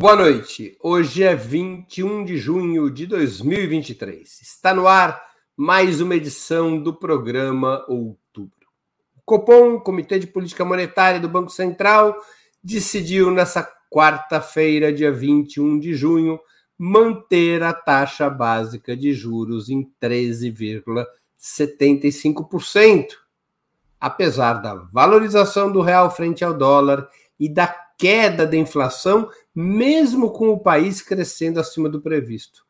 Boa noite. Hoje é 21 de junho de 2023. Está no ar mais uma edição do programa Outubro. O Copom, Comitê de Política Monetária do Banco Central, decidiu nessa quarta-feira, dia 21 de junho, manter a taxa básica de juros em 13,75%, apesar da valorização do real frente ao dólar e da queda da inflação, mesmo com o país crescendo acima do previsto.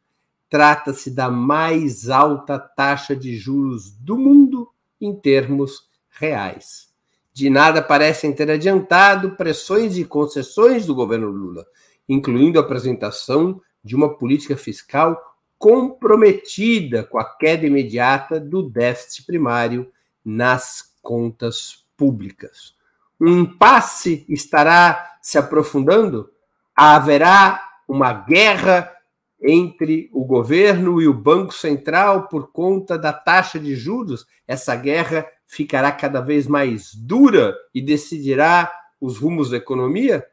Trata-se da mais alta taxa de juros do mundo em termos reais. De nada parecem ter adiantado pressões e concessões do governo Lula, incluindo a apresentação de uma política fiscal comprometida com a queda imediata do déficit primário nas contas públicas. Um impasse estará se aprofundando, haverá uma guerra entre o governo e o Banco Central por conta da taxa de juros. Essa guerra ficará cada vez mais dura e decidirá os rumos da economia?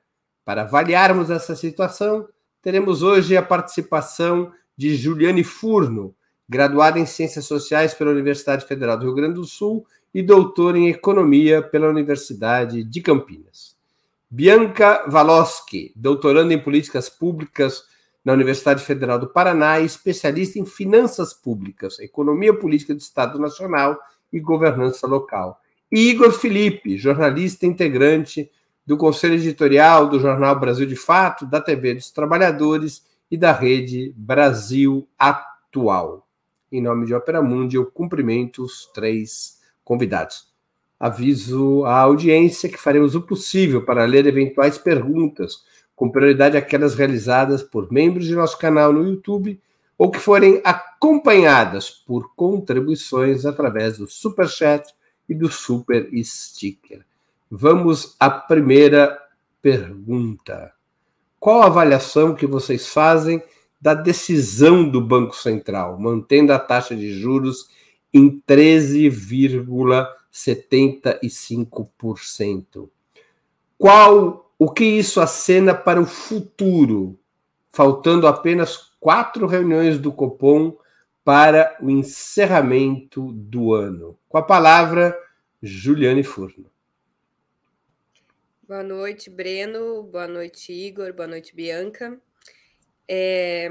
Para avaliarmos essa situação, teremos hoje a participação de Juliane Furno, graduada em Ciências Sociais pela Universidade Federal do Rio Grande do Sul e doutora em Economia pela Universidade de Campinas. Bianca Valoschi, doutoranda em políticas públicas na Universidade Federal do Paraná especialista em finanças públicas, economia política do Estado Nacional e governança local. E Igor Felipe, jornalista integrante do Conselho Editorial do Jornal Brasil de Fato, da TV dos Trabalhadores e da Rede Brasil Atual. Em nome de Opera Mundi, eu cumprimento os três convidados. Aviso à audiência que faremos o possível para ler eventuais perguntas, com prioridade aquelas realizadas por membros de nosso canal no YouTube ou que forem acompanhadas por contribuições através do Super Chat e do Super Sticker. Vamos à primeira pergunta. Qual a avaliação que vocês fazem da decisão do Banco Central, mantendo a taxa de juros em 13,5%? 75%. Qual o que isso acena para o futuro? Faltando apenas quatro reuniões do Copom para o encerramento do ano. Com a palavra, Juliane Furno. Boa noite, Breno. Boa noite, Igor. Boa noite, Bianca. É,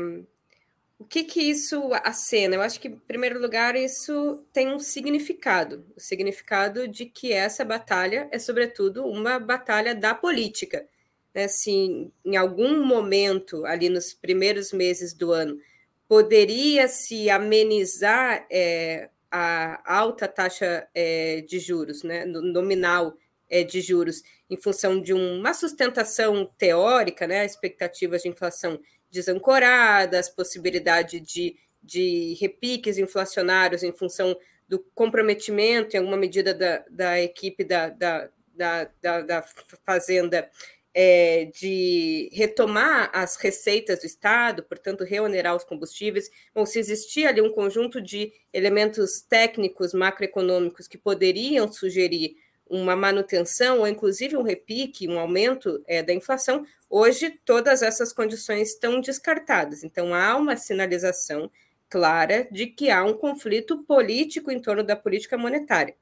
o que que isso acena? Eu acho que, em primeiro lugar, isso tem um significado. O significado de que essa batalha é, sobretudo, uma batalha da política. Né? Se em algum momento, ali nos primeiros meses do ano, poderia se amenizar é, a alta taxa é, de juros, né? nominal é, de juros, em função de uma sustentação teórica, né? expectativas de inflação desancoradas, possibilidade de, de repiques inflacionários em função do comprometimento, em alguma medida, da, da equipe da, da, da, da, da Fazenda é, de retomar as receitas do Estado, portanto, reonerar os combustíveis. Bom, se existia ali um conjunto de elementos técnicos macroeconômicos que poderiam sugerir uma manutenção ou inclusive um repique, um aumento é, da inflação, hoje todas essas condições estão descartadas. Então há uma sinalização clara de que há um conflito político em torno da política monetária.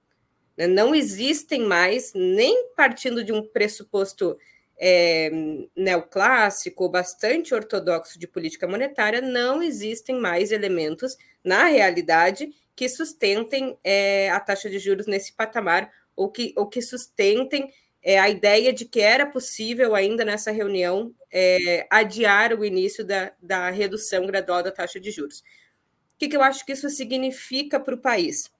Né? Não existem mais, nem partindo de um pressuposto é, neoclássico, bastante ortodoxo de política monetária, não existem mais elementos na realidade que sustentem é, a taxa de juros nesse patamar ou que, ou que sustentem é, a ideia de que era possível, ainda nessa reunião, é, adiar o início da, da redução gradual da taxa de juros. O que, que eu acho que isso significa para o país?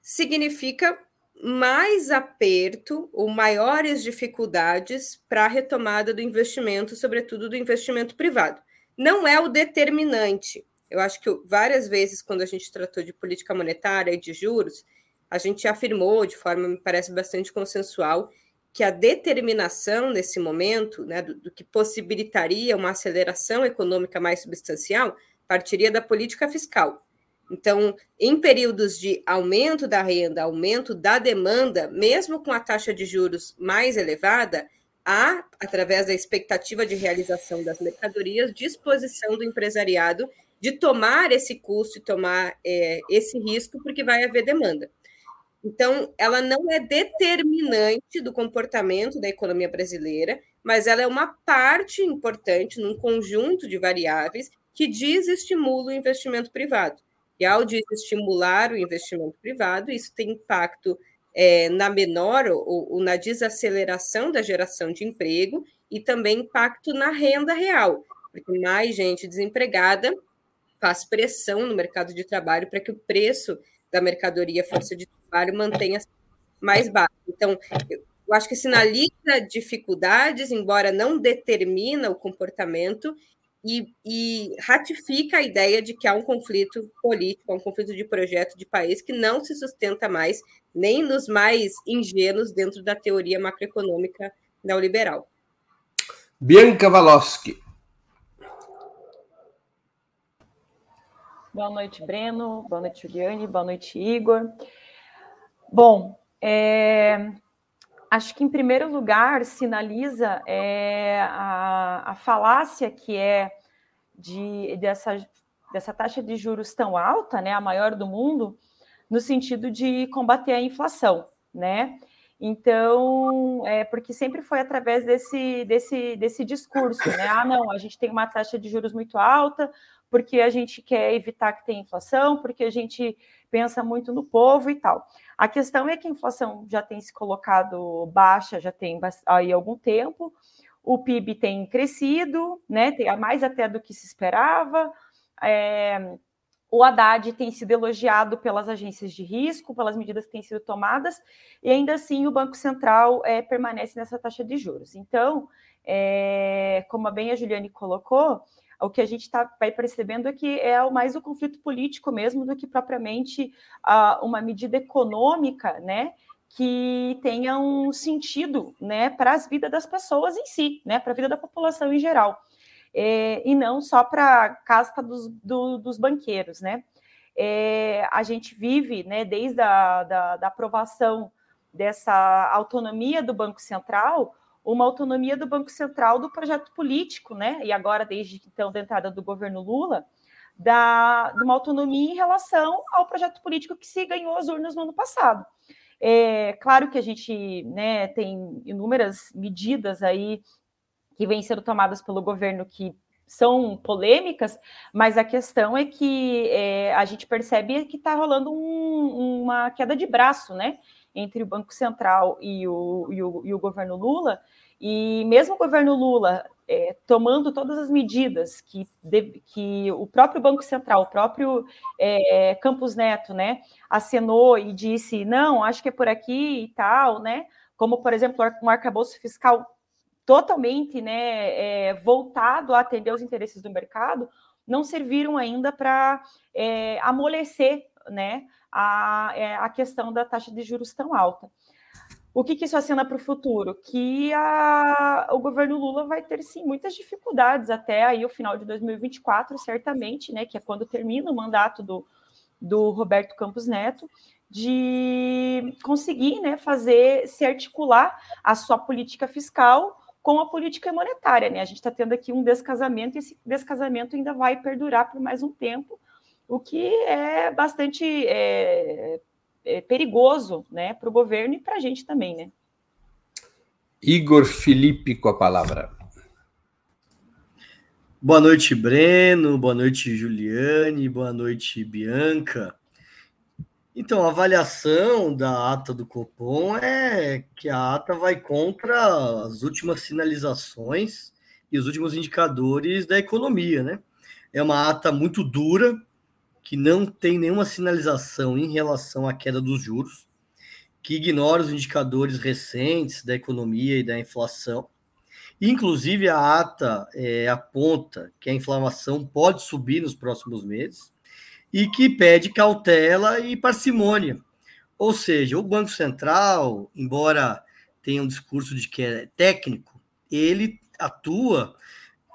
Significa mais aperto ou maiores dificuldades para a retomada do investimento, sobretudo do investimento privado. Não é o determinante. Eu acho que várias vezes, quando a gente tratou de política monetária e de juros, a gente afirmou de forma, me parece, bastante consensual, que a determinação nesse momento, né, do, do, que possibilitaria uma aceleração econômica mais substancial, partiria da política fiscal. Então, em períodos de aumento da renda, aumento da demanda, mesmo com a taxa de juros mais elevada, há, através da expectativa de realização das mercadorias, disposição do empresariado de tomar esse custo e tomar é, esse risco, porque vai haver demanda. Então, ela não é determinante do comportamento da economia brasileira, mas ela é uma parte importante num conjunto de variáveis que desestimula o investimento privado. E ao desestimular o investimento privado, isso tem impacto é, na menor ou, ou na desaceleração da geração de emprego e também impacto na renda real, porque mais gente desempregada faz pressão no mercado de trabalho para que o preço da mercadoria força de trabalho mantenha mais baixo. Então, eu acho que sinaliza dificuldades, embora não determina o comportamento, e, e, ratifica a ideia de que há um conflito político, um conflito de projeto de país que não se sustenta mais nem nos mais ingênuos dentro da teoria macroeconômica neoliberal. Bianca Valoschi. Boa noite, Breno. Boa noite, Juliane. Boa noite, Igor. Bom, é, acho que, em primeiro lugar, sinaliza é, a, a falácia que é de, dessa, dessa taxa de juros tão alta, né, a maior do mundo, no sentido de combater a inflação, né? Então, é porque sempre foi através desse, desse, desse discurso, né? Ah, não, a gente tem uma taxa de juros muito alta, porque a gente quer evitar que tenha inflação, porque a gente pensa muito no povo e tal. A questão é que a inflação já tem se colocado baixa, já tem aí algum tempo, o PIB tem crescido, né, tem mais até do que se esperava. É, o Haddad tem sido elogiado pelas agências de risco, pelas medidas que têm sido tomadas, e ainda assim o Banco Central é, permanece nessa taxa de juros. Então, é, como bem a Juliane colocou, o que a gente tá, vai percebendo é que é mais o conflito político mesmo do que propriamente uh, uma medida econômica, né? Que tenha um sentido, né, para as vidas das pessoas em si, né, para a vida da população em geral, é, e não só para a casta dos, do, dos banqueiros, né? É, a gente vive, né, desde a da, da aprovação dessa autonomia do Banco Central, uma autonomia do Banco Central do projeto político, né? E agora, desde então, da entrada do governo Lula, da, de uma autonomia em relação ao projeto político que se ganhou as urnas no ano passado. É claro que a gente né, tem inúmeras medidas aí que vêm sendo tomadas pelo governo que são polêmicas, mas a questão é que é, a gente percebe que está rolando um, uma queda de braço, né? Entre o Banco Central e o, e o, e o governo Lula, e mesmo o governo Lula é, tomando todas as medidas que, de, que o próprio Banco Central, o próprio é, Campos Neto, né, acenou e disse, não, acho que é por aqui e tal, né, como, por exemplo, um arcabouço fiscal totalmente né, é, voltado a atender os interesses do mercado, não serviram ainda para é, amolecer né, a, é, a questão da taxa de juros tão alta. O que, que isso acena para o futuro? Que a, o governo Lula vai ter sim muitas dificuldades até aí o final de 2024, certamente, né? Que é quando termina o mandato do, do Roberto Campos Neto, de conseguir né, fazer se articular a sua política fiscal com a política monetária. Né? A gente está tendo aqui um descasamento, e esse descasamento ainda vai perdurar por mais um tempo, o que é bastante é, é perigoso né, para o governo e para a gente também. Né? Igor Felipe com a palavra. Boa noite, Breno. Boa noite, Juliane. Boa noite, Bianca. Então, a avaliação da ata do Copom é que a ata vai contra as últimas sinalizações e os últimos indicadores da economia, né? É uma ata muito dura, que não tem nenhuma sinalização em relação à queda dos juros, que ignora os indicadores recentes da economia e da inflação. Inclusive, a ata é, aponta que a inflação pode subir nos próximos meses e que pede cautela e parcimônia. Ou seja, o Banco Central, embora tenha um discurso de que é técnico, ele atua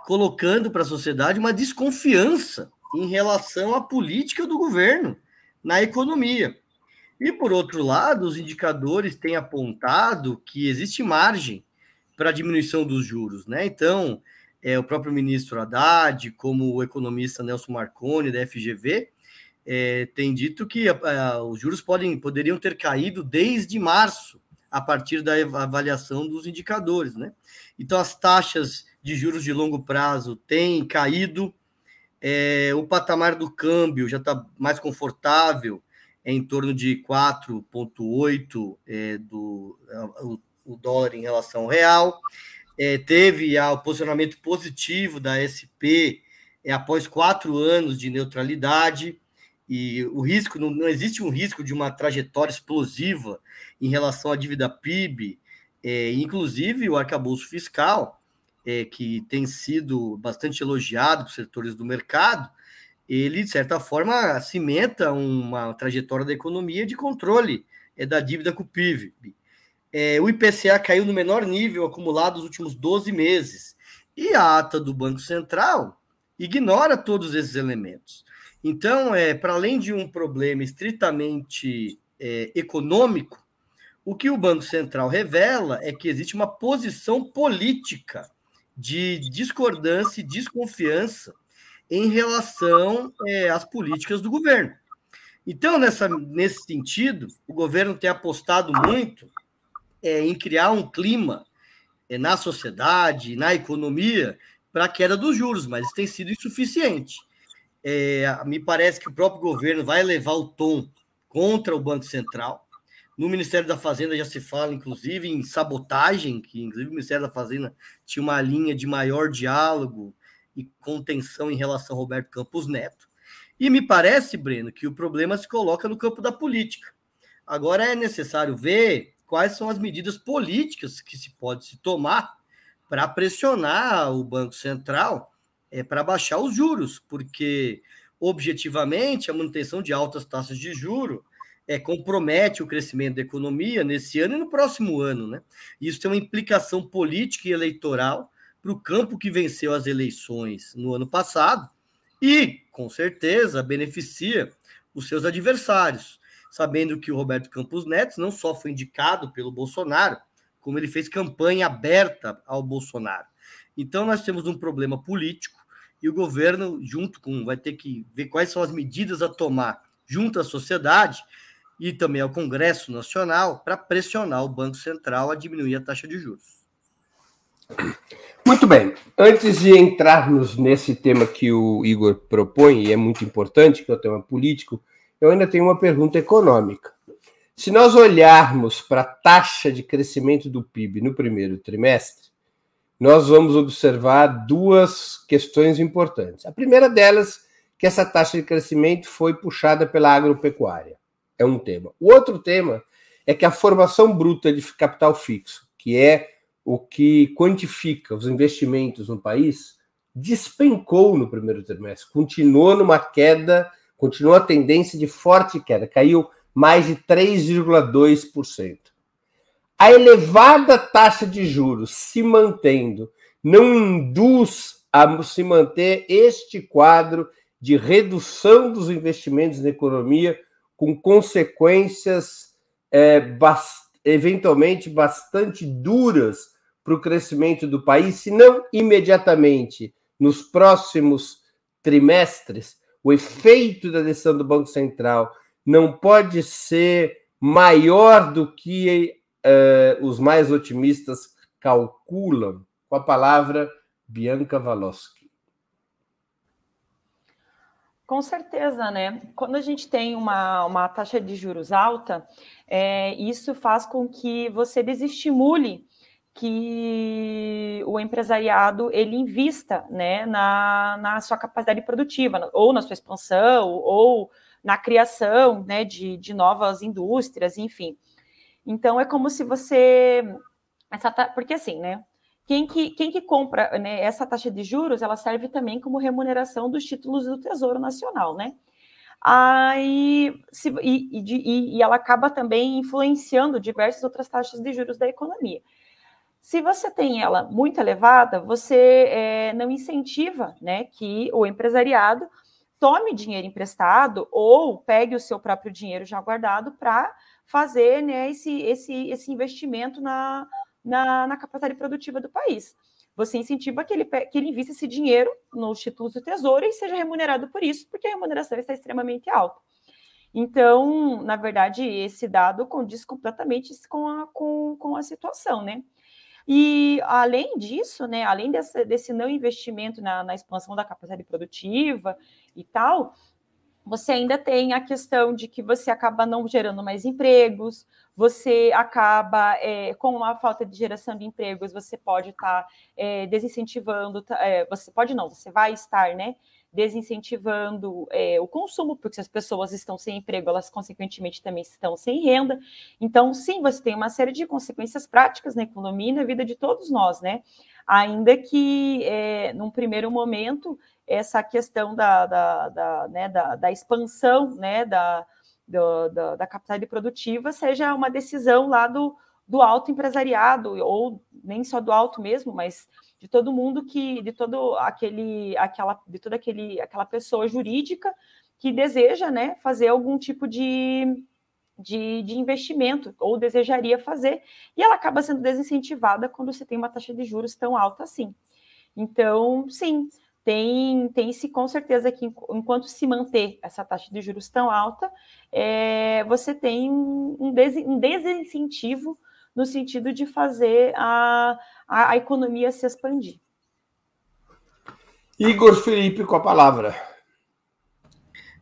colocando para a sociedade uma desconfiança em relação à política do governo na economia. E, por outro lado, os indicadores têm apontado que existe margem para a diminuição dos juros, né? Então, é, o próprio ministro Haddad, como o economista Nelson Marconi, da FGV, é, tem dito que a, os juros podem, poderiam ter caído desde março, a partir da avaliação dos indicadores, né? Então, as taxas de juros de longo prazo têm caído, é, o patamar do câmbio já está mais confortável, é em torno de 4,8 é, do o, o, dólar em relação ao real. É, teve o posicionamento positivo da SP é, após quatro anos de neutralidade e o risco não, não, existe um risco de uma trajetória explosiva em relação à dívida PIB, é, inclusive o arcabouço fiscal, é, que tem sido bastante elogiado por setores do mercado, ele, de certa forma, cimenta uma trajetória da economia de controle é, da dívida com o PIB. É, o IPCA caiu no menor nível acumulado nos últimos 12 meses. E a ata do Banco Central ignora todos esses elementos. Então, é, para além de um problema estritamente é, econômico, o que o Banco Central revela é que existe uma posição política de discordância e desconfiança em relação é, às políticas do governo. Então, nessa, nesse sentido, o governo tem apostado muito é, em criar um clima é, na sociedade, na economia, para a queda dos juros, mas isso tem sido insuficiente. É, me parece que o próprio governo vai levar o tom contra o Banco Central. No Ministério da Fazenda já se fala, inclusive, em sabotagem, que inclusive o Ministério da Fazenda tinha uma linha de maior diálogo e contenção em relação ao Roberto Campos Neto. E me parece, Breno, que o problema se coloca no campo da política. Agora é necessário ver quais são as medidas políticas que se pode se tomar para pressionar o Banco Central é, para baixar os juros, porque objetivamente a manutenção de altas taxas de juro é, compromete o crescimento da economia nesse ano e no próximo ano. Né? Isso tem uma implicação política e eleitoral para o campo que venceu as eleições no ano passado e, com certeza, beneficia os seus adversários, sabendo que o Roberto Campos Neto não só foi indicado pelo Bolsonaro, como ele fez campanha aberta ao Bolsonaro. Então, nós temos um problema político e o governo, junto com, vai ter que ver quais são as medidas a tomar junto à sociedade e também ao Congresso Nacional para pressionar o Banco Central a diminuir a taxa de juros. Muito bem. Antes de entrarmos nesse tema que o Igor propõe, e é muito importante, que é o tema político, eu ainda tenho uma pergunta econômica. Se nós olharmos para a taxa de crescimento do PIB no primeiro trimestre, nós vamos observar duas questões importantes. A primeira delas, que essa taxa de crescimento foi puxada pela agropecuária. É um tema. O outro tema é que a formação bruta de capital fixo, que é o que quantifica os investimentos no país, despencou no primeiro trimestre, continuou numa queda, continuou a tendência de forte queda, caiu mais de 3,2%. A elevada taxa de juros se mantendo não induz a se manter este quadro de redução dos investimentos na economia, com consequências é, bast eventualmente bastante duras para o crescimento do país, se não imediatamente nos próximos trimestres, o efeito da decisão do Banco Central não pode ser maior do que uh, os mais otimistas calculam. Com a palavra, Bianca Valoski. Com certeza, né? Quando a gente tem uma, uma taxa de juros alta, é, isso faz com que você desestimule que o empresariado ele invista né, na, na sua capacidade produtiva, ou na sua expansão, ou na criação né, de, de novas indústrias, enfim. Então é como se você. Essa, porque assim, né? Quem que, quem que compra né, essa taxa de juros, ela serve também como remuneração dos títulos do Tesouro Nacional, né? Aí, se, e, e, e ela acaba também influenciando diversas outras taxas de juros da economia. Se você tem ela muito elevada, você é, não incentiva né, que o empresariado tome dinheiro emprestado ou pegue o seu próprio dinheiro já guardado para fazer né, esse, esse, esse investimento na, na, na capacidade produtiva do país. Você incentiva que ele, que ele invista esse dinheiro no Instituto do Tesouro e seja remunerado por isso, porque a remuneração está extremamente alta. Então, na verdade, esse dado condiz completamente com a, com, com a situação, né? E além disso, né, além dessa, desse não investimento na, na expansão da capacidade produtiva e tal, você ainda tem a questão de que você acaba não gerando mais empregos, você acaba é, com a falta de geração de empregos, você pode estar tá, é, desincentivando, é, você pode não, você vai estar, né, desincentivando é, o consumo, porque se as pessoas estão sem emprego, elas consequentemente também estão sem renda. Então, sim, você tem uma série de consequências práticas na economia e na vida de todos nós, né? Ainda que, é, num primeiro momento, essa questão da, da, da, né, da, da expansão né, da, do, da, da capacidade produtiva seja uma decisão lá do, do alto empresariado, ou nem só do alto mesmo, mas de todo mundo que, de todo aquele, aquela, de toda aquele, aquela pessoa jurídica que deseja, né, fazer algum tipo de, de, de, investimento ou desejaria fazer, e ela acaba sendo desincentivada quando você tem uma taxa de juros tão alta assim. Então, sim, tem, tem se com certeza que enquanto se manter essa taxa de juros tão alta, é, você tem um, des, um desincentivo no sentido de fazer a, a, a economia se expandir. Igor Felipe com a palavra.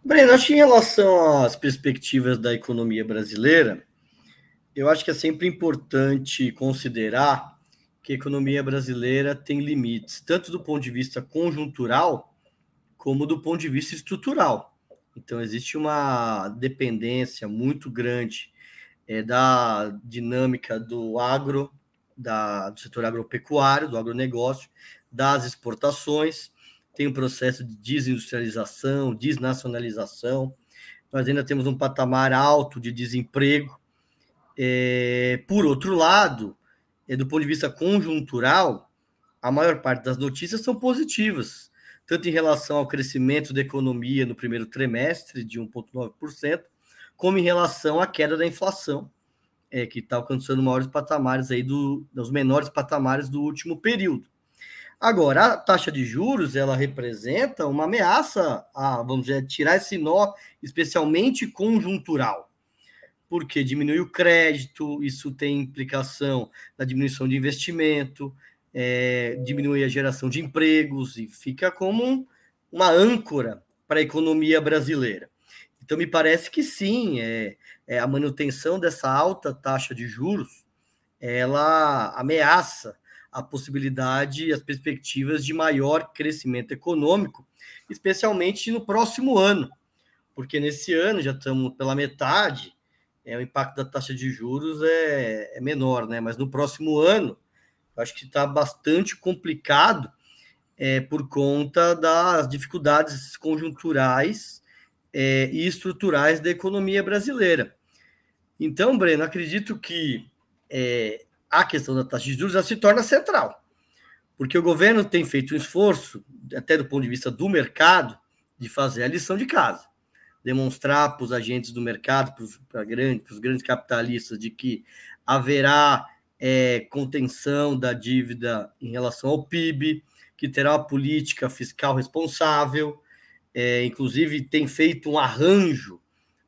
Breno, acho que em relação às perspectivas da economia brasileira, eu acho que é sempre importante considerar que a economia brasileira tem limites, tanto do ponto de vista conjuntural, como do ponto de vista estrutural. Então, existe uma dependência muito grande é, da dinâmica do agro da, do setor agropecuário, do agronegócio, das exportações, tem um processo de desindustrialização, desnacionalização, nós ainda temos um patamar alto de desemprego. É, por outro lado, do ponto de vista conjuntural, a maior parte das notícias são positivas, tanto em relação ao crescimento da economia no primeiro trimestre, de 1,9%, como em relação à queda da inflação, é, que está alcançando maiores patamares aí do, dos menores patamares do último período. Agora, a taxa de juros ela representa uma ameaça a, vamos dizer, tirar esse nó, especialmente conjuntural, porque diminui o crédito, isso tem implicação na diminuição de investimento, é, diminui a geração de empregos e fica como um, uma âncora para a economia brasileira. Então, me parece que sim, é, é, a manutenção dessa alta taxa de juros, ela ameaça a possibilidade e as perspectivas de maior crescimento econômico, especialmente no próximo ano, porque nesse ano já estamos pela metade, é, o impacto da taxa de juros é, é menor, né? Mas no próximo ano, acho que está bastante complicado é, por conta das dificuldades conjunturais é, e estruturais da economia brasileira. Então, Breno, acredito que é, a questão da taxa de juros já se torna central, porque o governo tem feito um esforço, até do ponto de vista do mercado, de fazer a lição de casa, demonstrar para os agentes do mercado, para os, para grande, para os grandes capitalistas, de que haverá é, contenção da dívida em relação ao PIB, que terá uma política fiscal responsável, é, inclusive tem feito um arranjo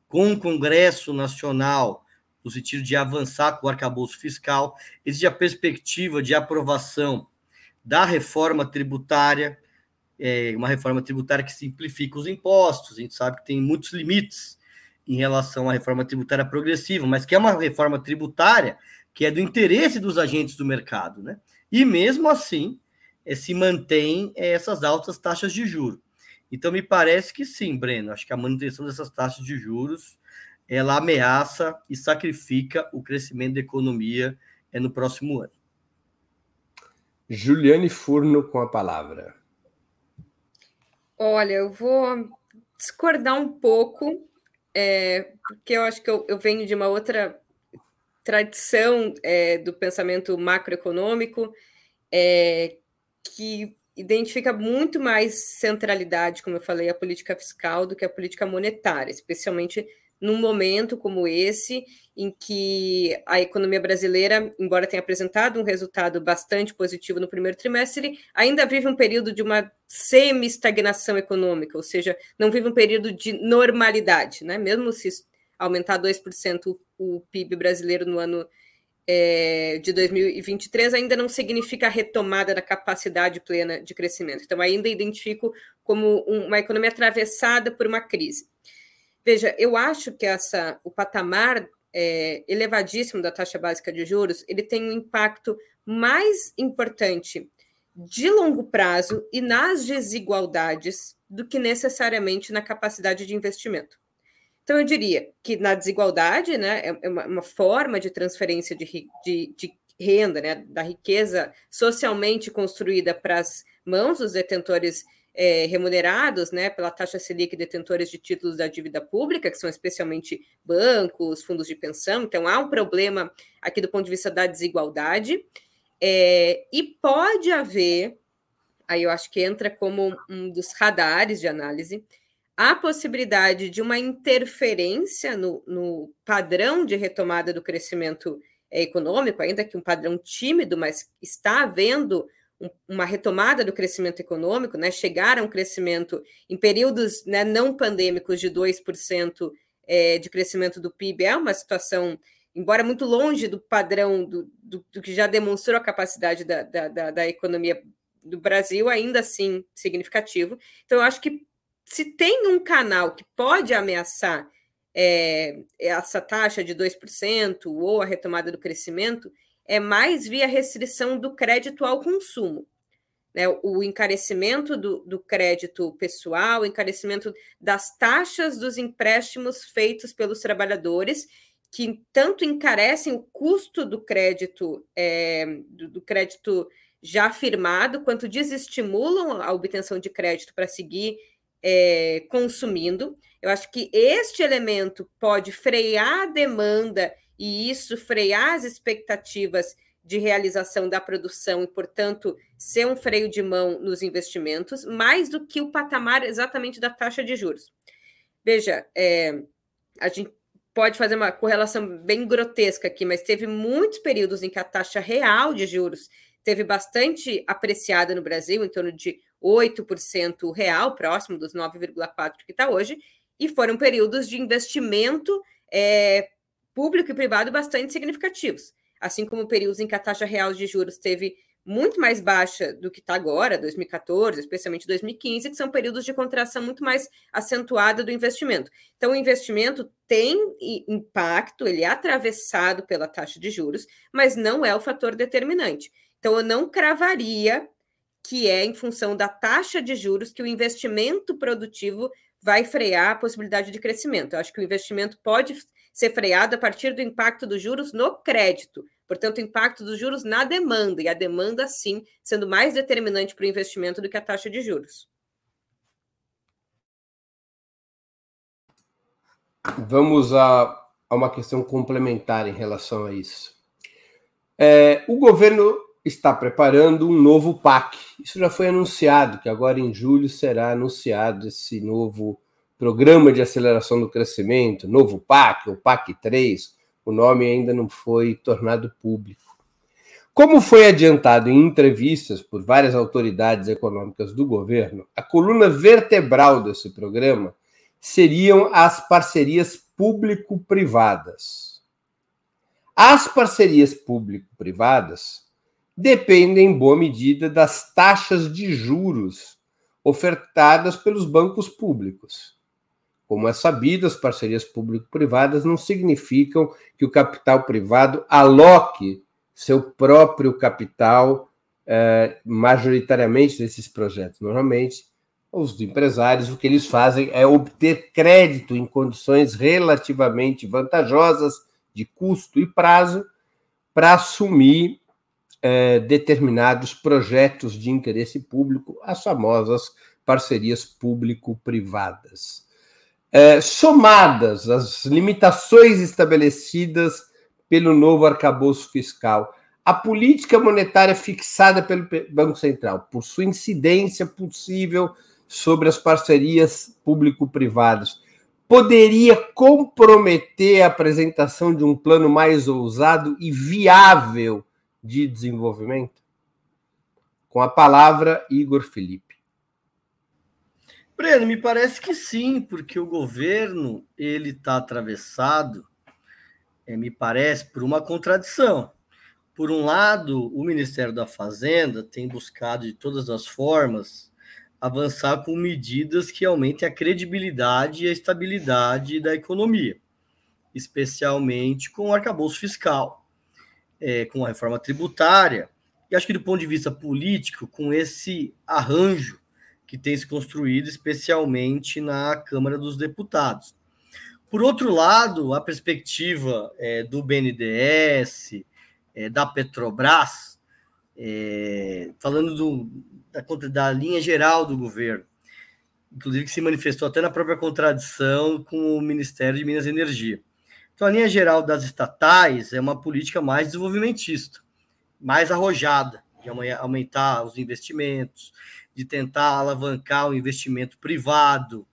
com o Congresso Nacional, no sentido de avançar com o arcabouço fiscal. Existe a perspectiva de aprovação da reforma tributária, é, uma reforma tributária que simplifica os impostos. A gente sabe que tem muitos limites em relação à reforma tributária progressiva, mas que é uma reforma tributária que é do interesse dos agentes do mercado, né? E mesmo assim, é, se mantém é, essas altas taxas de juros. Então, me parece que sim, Breno. Acho que a manutenção dessas taxas de juros ela ameaça e sacrifica o crescimento da economia é, no próximo ano. Juliane Furno com a palavra. Olha, eu vou discordar um pouco, é, porque eu acho que eu, eu, venho de uma outra tradição é, do pensamento macroeconômico, é, que identifica muito mais centralidade, como eu falei, a política fiscal do que a política monetária, especialmente num momento como esse, em que a economia brasileira, embora tenha apresentado um resultado bastante positivo no primeiro trimestre, ainda vive um período de uma semi-estagnação econômica, ou seja, não vive um período de normalidade, né? Mesmo se aumentar 2% o PIB brasileiro no ano é, de 2023 ainda não significa a retomada da capacidade plena de crescimento. Então, ainda identifico como uma economia atravessada por uma crise. Veja, eu acho que essa, o patamar é, elevadíssimo da taxa básica de juros ele tem um impacto mais importante de longo prazo e nas desigualdades do que necessariamente na capacidade de investimento. Então, eu diria que na desigualdade, né, é, é uma, uma forma de transferência de, de, de renda, né, da riqueza socialmente construída para as mãos dos detentores é, remunerados né, pela taxa Selic detentores de títulos da dívida pública, que são especialmente bancos, fundos de pensão. Então, há um problema aqui do ponto de vista da desigualdade. É, e pode haver, aí eu acho que entra como um dos radares de análise, a possibilidade de uma interferência no, no padrão de retomada do crescimento é, econômico, ainda que um padrão tímido, mas está havendo uma retomada do crescimento econômico, né? chegar a um crescimento em períodos né, não pandêmicos de 2% é, de crescimento do PIB, é uma situação, embora muito longe do padrão do, do, do que já demonstrou a capacidade da, da, da, da economia do Brasil, ainda assim significativo. Então, eu acho que se tem um canal que pode ameaçar é, essa taxa de 2% ou a retomada do crescimento, é mais via restrição do crédito ao consumo. Né? O encarecimento do, do crédito pessoal, o encarecimento das taxas dos empréstimos feitos pelos trabalhadores, que tanto encarecem o custo do crédito, é, do, do crédito já firmado, quanto desestimulam a obtenção de crédito para seguir é, consumindo. Eu acho que este elemento pode frear a demanda e isso frear as expectativas de realização da produção e, portanto, ser um freio de mão nos investimentos, mais do que o patamar exatamente da taxa de juros. Veja, é, a gente pode fazer uma correlação bem grotesca aqui, mas teve muitos períodos em que a taxa real de juros teve bastante apreciada no Brasil, em torno de 8% real, próximo dos 9,4% que está hoje, e foram períodos de investimento é, público e privado bastante significativos, assim como períodos em que a taxa real de juros teve muito mais baixa do que está agora, 2014, especialmente 2015, que são períodos de contração muito mais acentuada do investimento. Então, o investimento tem impacto, ele é atravessado pela taxa de juros, mas não é o fator determinante. Então, eu não cravaria que é em função da taxa de juros que o investimento produtivo vai frear a possibilidade de crescimento. Eu acho que o investimento pode ser freado a partir do impacto dos juros no crédito, portanto, o impacto dos juros na demanda, e a demanda, sim, sendo mais determinante para o investimento do que a taxa de juros. Vamos a, a uma questão complementar em relação a isso. É, o governo está preparando um novo PAC. Isso já foi anunciado, que agora em julho será anunciado esse novo Programa de Aceleração do Crescimento, novo PAC, o PAC 3, o nome ainda não foi tornado público. Como foi adiantado em entrevistas por várias autoridades econômicas do governo, a coluna vertebral desse programa seriam as parcerias público-privadas. As parcerias público-privadas dependem, em boa medida, das taxas de juros ofertadas pelos bancos públicos. Como é sabido, as parcerias público-privadas não significam que o capital privado aloque seu próprio capital eh, majoritariamente nesses projetos. Normalmente, os empresários, o que eles fazem é obter crédito em condições relativamente vantajosas de custo e prazo para assumir é, determinados projetos de interesse público, as famosas parcerias público-privadas. É, somadas as limitações estabelecidas pelo novo arcabouço fiscal, a política monetária fixada pelo Banco Central, por sua incidência possível sobre as parcerias público-privadas, poderia comprometer a apresentação de um plano mais ousado e viável de desenvolvimento? Com a palavra, Igor Felipe. Breno, me parece que sim, porque o governo ele está atravessado, é, me parece, por uma contradição. Por um lado, o Ministério da Fazenda tem buscado de todas as formas avançar com medidas que aumentem a credibilidade e a estabilidade da economia, especialmente com o arcabouço fiscal, é, com a reforma tributária, e acho que do ponto de vista político, com esse arranjo que tem se construído, especialmente na Câmara dos Deputados. Por outro lado, a perspectiva é, do BNDES, é, da Petrobras, é, falando do, da, da linha geral do governo, inclusive que se manifestou até na própria contradição com o Ministério de Minas e Energia. Então, a linha geral das estatais é uma política mais desenvolvimentista, mais arrojada, de aumentar os investimentos, de tentar alavancar o investimento privado.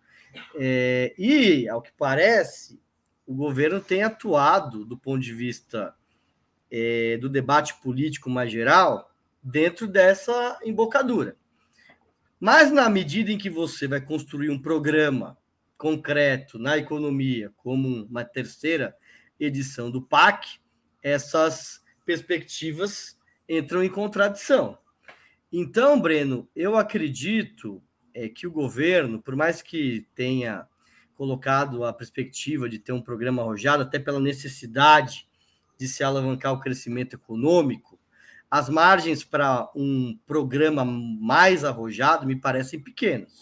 É, e, ao que parece, o governo tem atuado do ponto de vista é, do debate político mais geral dentro dessa embocadura. Mas na medida em que você vai construir um programa concreto na economia, como uma terceira edição do PAC, essas perspectivas entram em contradição. Então, Breno, eu acredito é, que o governo, por mais que tenha colocado a perspectiva de ter um programa arrojado, até pela necessidade de se alavancar o crescimento econômico, as margens para um programa mais arrojado me parecem pequenas.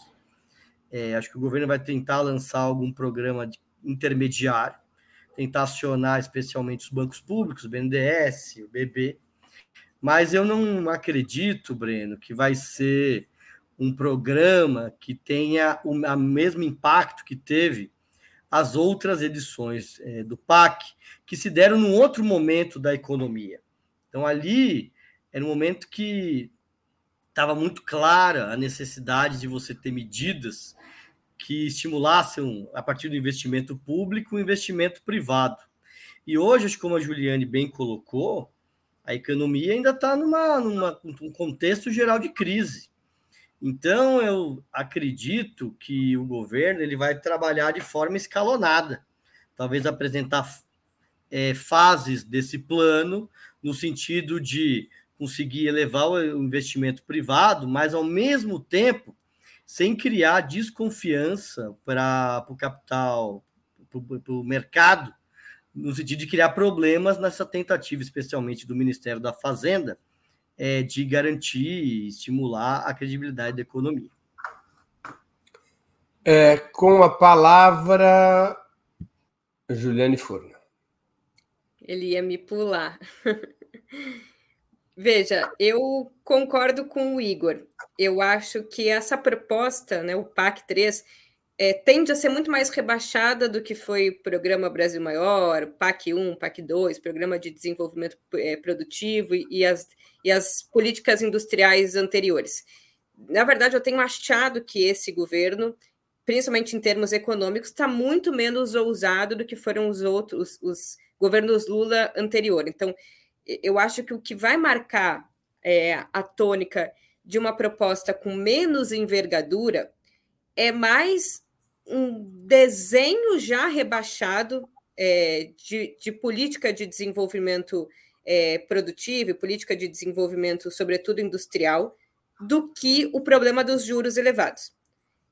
É, acho que o governo vai tentar lançar algum programa intermediário, tentar acionar especialmente os bancos públicos, o BNDES, o BB, mas eu não acredito, Breno, que vai ser um programa que tenha o mesmo impacto que teve as outras edições é, do PAC, que se deram num outro momento da economia. Então, ali era um momento que estava muito clara a necessidade de você ter medidas que estimulassem, a partir do investimento público, o investimento privado. E hoje, como a Juliane bem colocou, a economia ainda está numa, numa um contexto geral de crise. Então, eu acredito que o governo ele vai trabalhar de forma escalonada, talvez apresentar é, fases desse plano, no sentido de conseguir elevar o investimento privado, mas ao mesmo tempo sem criar desconfiança para o capital, para o mercado, no sentido de criar problemas nessa tentativa, especialmente do Ministério da Fazenda, é, de garantir e estimular a credibilidade da economia. É, com a palavra, Juliane Furna. Ele ia me pular. Veja, eu concordo com o Igor. Eu acho que essa proposta, né, o PAC 3, é, tende a ser muito mais rebaixada do que foi o Programa Brasil Maior, PAC 1, PAC 2, Programa de Desenvolvimento é, Produtivo e as, e as políticas industriais anteriores. Na verdade, eu tenho achado que esse governo, principalmente em termos econômicos, está muito menos ousado do que foram os outros, os governos Lula anterior. Então, eu acho que o que vai marcar é, a tônica de uma proposta com menos envergadura é mais um desenho já rebaixado é, de, de, política de desenvolvimento é, produtivo e política de desenvolvimento, sobretudo industrial, do que o problema dos juros elevados.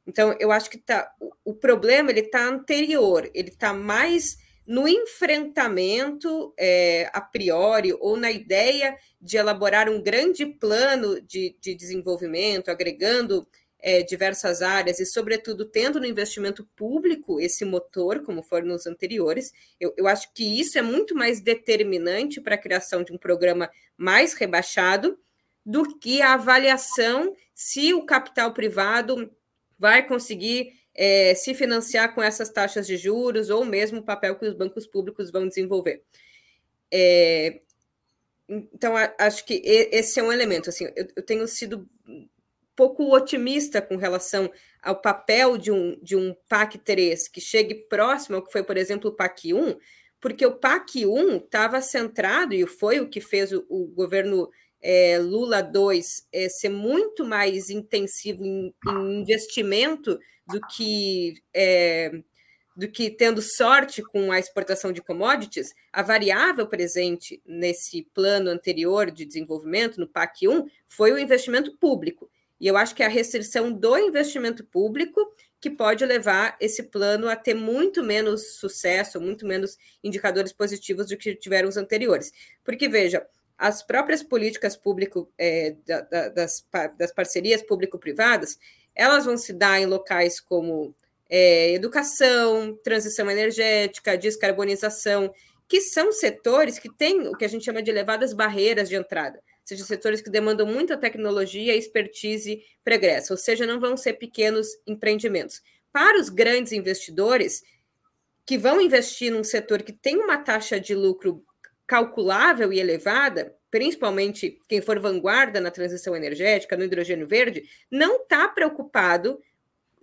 Então, eu acho que tá, o, o problema ele está anterior, ele está mais no enfrentamento é, a priori ou na ideia de elaborar um grande plano de, de desenvolvimento, agregando é, diversas áreas e, sobretudo, tendo no investimento público esse motor, como foram nos anteriores, eu, eu acho que isso é muito mais determinante para a criação de um programa mais rebaixado do que a avaliação se o capital privado vai conseguir é, se financiar com essas taxas de juros ou mesmo o papel que os bancos públicos vão desenvolver. É, então, acho que esse é um elemento. Assim, eu, eu tenho sido pouco otimista com relação ao papel de um, de um PAC 3 que chegue próximo ao que foi, por exemplo, o PAC 1, porque o PAC 1 estava centrado, e foi o que fez o, o governo é, Lula 2 é, ser muito mais intensivo em, em investimento do que é, do que tendo sorte com a exportação de commodities, a variável presente nesse plano anterior de desenvolvimento, no PAC 1, foi o investimento público. E eu acho que é a restrição do investimento público que pode levar esse plano a ter muito menos sucesso, muito menos indicadores positivos do que tiveram os anteriores. Porque, veja, as próprias políticas público é, da, da, das, das parcerias público-privadas, elas vão se dar em locais como é, educação, transição energética, descarbonização, que são setores que têm o que a gente chama de elevadas barreiras de entrada, seja setores que demandam muita tecnologia, expertise, progresso, ou seja, não vão ser pequenos empreendimentos. Para os grandes investidores que vão investir num setor que tem uma taxa de lucro calculável e elevada, principalmente quem for vanguarda na transição energética, no hidrogênio verde, não está preocupado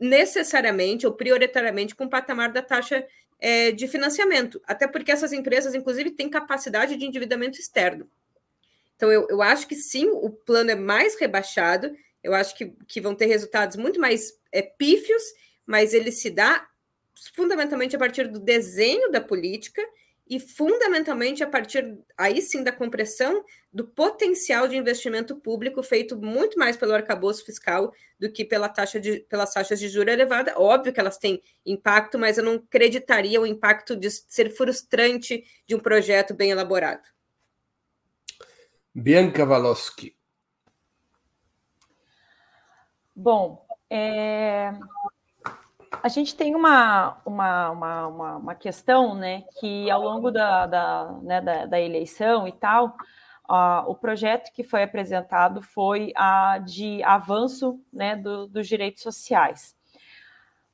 necessariamente ou prioritariamente com o patamar da taxa é, de financiamento, até porque essas empresas, inclusive, têm capacidade de endividamento externo. Então, eu, eu acho que sim, o plano é mais rebaixado, eu acho que, que vão ter resultados muito mais é, pífios, mas ele se dá fundamentalmente a partir do desenho da política e fundamentalmente a partir aí sim da compressão do potencial de investimento público feito muito mais pelo arcabouço fiscal do que pela taxa de, pelas taxas de juros elevada. Óbvio que elas têm impacto, mas eu não acreditaria o impacto de ser frustrante de um projeto bem elaborado. Bianca Walowski. Bom, é, a gente tem uma, uma, uma, uma, questão, né, que ao longo da, da, né, da, da eleição e tal, o projeto que foi apresentado foi a de avanço né, do, dos direitos sociais.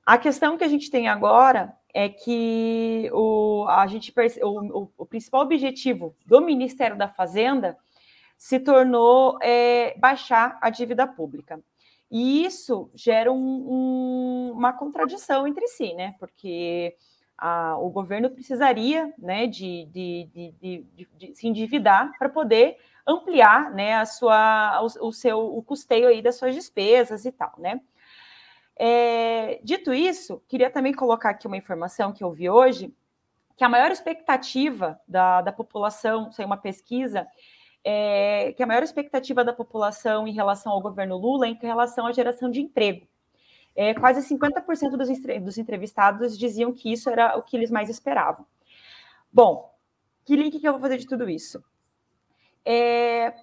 A questão que a gente tem agora é que o, a gente, o, o principal objetivo do Ministério da Fazenda se tornou é, baixar a dívida pública. E isso gera um, um, uma contradição entre si, né? Porque a, o governo precisaria né, de, de, de, de se endividar para poder ampliar né, a sua, o, o, seu o custeio aí das suas despesas e tal, né? É, dito isso, queria também colocar aqui uma informação que eu vi hoje, que a maior expectativa da, da população, isso é uma pesquisa, é, que a maior expectativa da população em relação ao governo Lula é em relação à geração de emprego. É, quase 50% dos, dos entrevistados diziam que isso era o que eles mais esperavam. Bom, que link que eu vou fazer de tudo isso? É,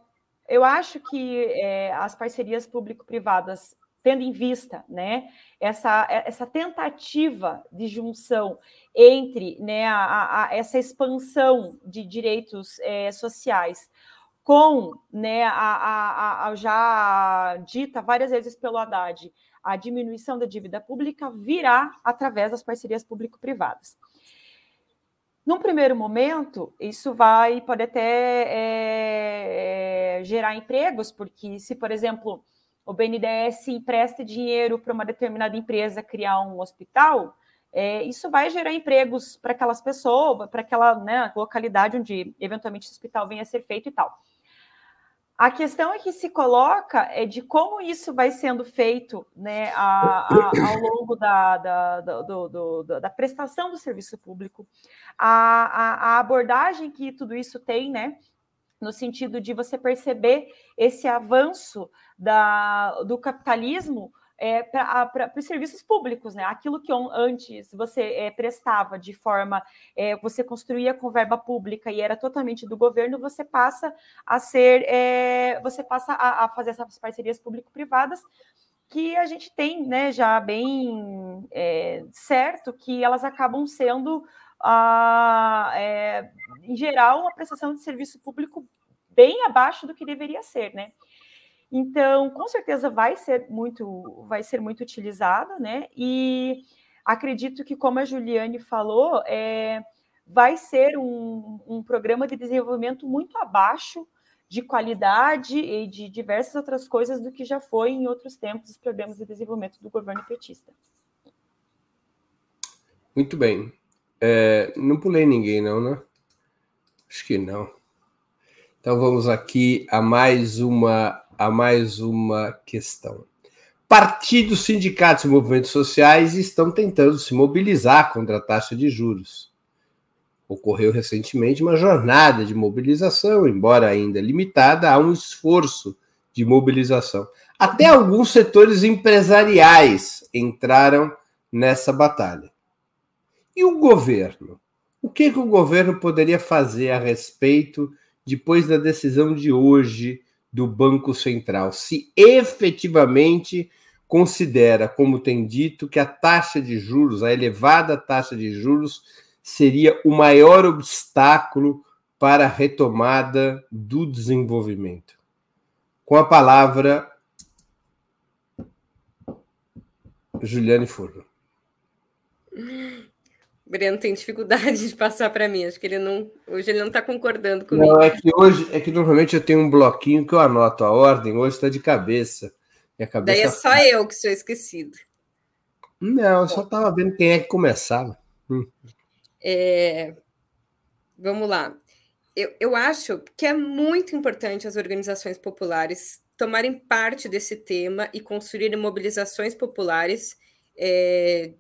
eu acho que é, as parcerias público-privadas, tendo em vista né, essa, essa tentativa de junção entre né, a, a, essa expansão de direitos é, sociais com né, a, a, a, já dita várias vezes pelo Haddad, a diminuição da dívida pública virá através das parcerias público-privadas. Num primeiro momento, isso vai pode até é, é, gerar empregos, porque se, por exemplo, o BNDES empresta dinheiro para uma determinada empresa criar um hospital, é, isso vai gerar empregos para aquelas pessoas, para aquela né, localidade onde eventualmente esse hospital venha a ser feito e tal. A questão é que se coloca é de como isso vai sendo feito né, a, a, ao longo da, da, do, do, da, prestação do serviço público, a, a, abordagem que tudo isso tem, né? No sentido de você perceber esse avanço da, do capitalismo é, para os serviços públicos, né? Aquilo que antes você é, prestava de forma, é, você construía com verba pública e era totalmente do governo, você passa a ser, é, você passa a, a, fazer essas parcerias público-privadas que a gente tem, né, já bem é, certo que elas acabam sendo, a, é, em geral, uma prestação de serviço público bem abaixo do que deveria ser, né? Então, com certeza vai ser muito, vai ser muito utilizada, né? E acredito que, como a Juliane falou, é, vai ser um, um programa de desenvolvimento muito abaixo de qualidade e de diversas outras coisas do que já foi em outros tempos os problemas de desenvolvimento do governo petista. Muito bem. É, não pulei ninguém, não, né? Acho que não. Então vamos aqui a mais uma a mais uma questão. Partidos, sindicatos e movimentos sociais estão tentando se mobilizar contra a taxa de juros. Ocorreu recentemente uma jornada de mobilização, embora ainda limitada, há um esforço de mobilização. Até alguns setores empresariais entraram nessa batalha. E o governo? O que, que o governo poderia fazer a respeito depois da decisão de hoje do Banco Central? Se efetivamente considera, como tem dito, que a taxa de juros, a elevada taxa de juros, seria o maior obstáculo para a retomada do desenvolvimento. Com a palavra, Juliane Furno. Breno tem dificuldade de passar para mim. Acho que ele não. Hoje ele não está concordando comigo. Não, é que hoje é que normalmente eu tenho um bloquinho que eu anoto a ordem, hoje está de cabeça. E a cabeça Daí é só eu que sou esquecido. Não, eu só estava vendo quem é que começava. Hum. É... Vamos lá. Eu, eu acho que é muito importante as organizações populares tomarem parte desse tema e construírem mobilizações populares é,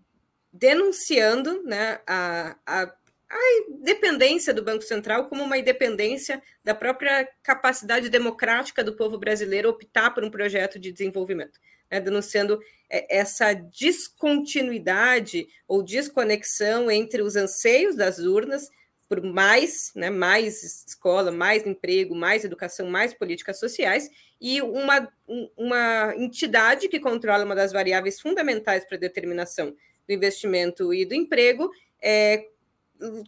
denunciando né, a, a, a independência do Banco Central como uma independência da própria capacidade democrática do povo brasileiro optar por um projeto de desenvolvimento, né, denunciando é, essa descontinuidade ou desconexão entre os anseios das urnas por mais, né, mais escola, mais emprego, mais educação, mais políticas sociais, e uma, uma entidade que controla uma das variáveis fundamentais para a determinação do investimento e do emprego, é,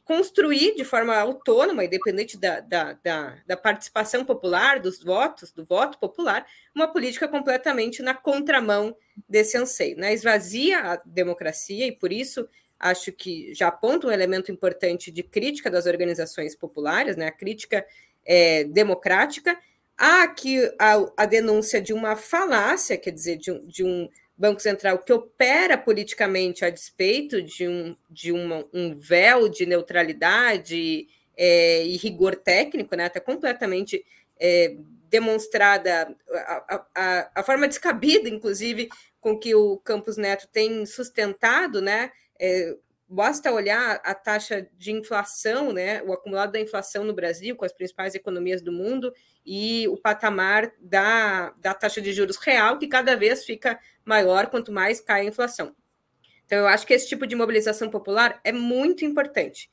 construir de forma autônoma, independente da, da, da, da, participação popular, dos votos, do voto popular, uma política completamente na contramão desse anseio. Né? Esvazia a democracia e, por isso, acho que já aponta um elemento importante de crítica das organizações populares, né? a crítica é, democrática. Há aqui a, a denúncia de uma falácia, quer dizer, de de um Banco Central que opera politicamente a despeito de um, de uma, um véu de neutralidade é, e rigor técnico, né, está completamente é, demonstrada a, a, a, forma descabida, inclusive, com que o Campos Neto tem sustentado, né, é, basta olhar a taxa de inflação, né, o acumulado da inflação no Brasil, com as principais economias do mundo, e o patamar da, da taxa de juros real, que cada vez fica maior quanto mais cai a inflação. Então, eu acho que esse tipo de mobilização popular é muito importante.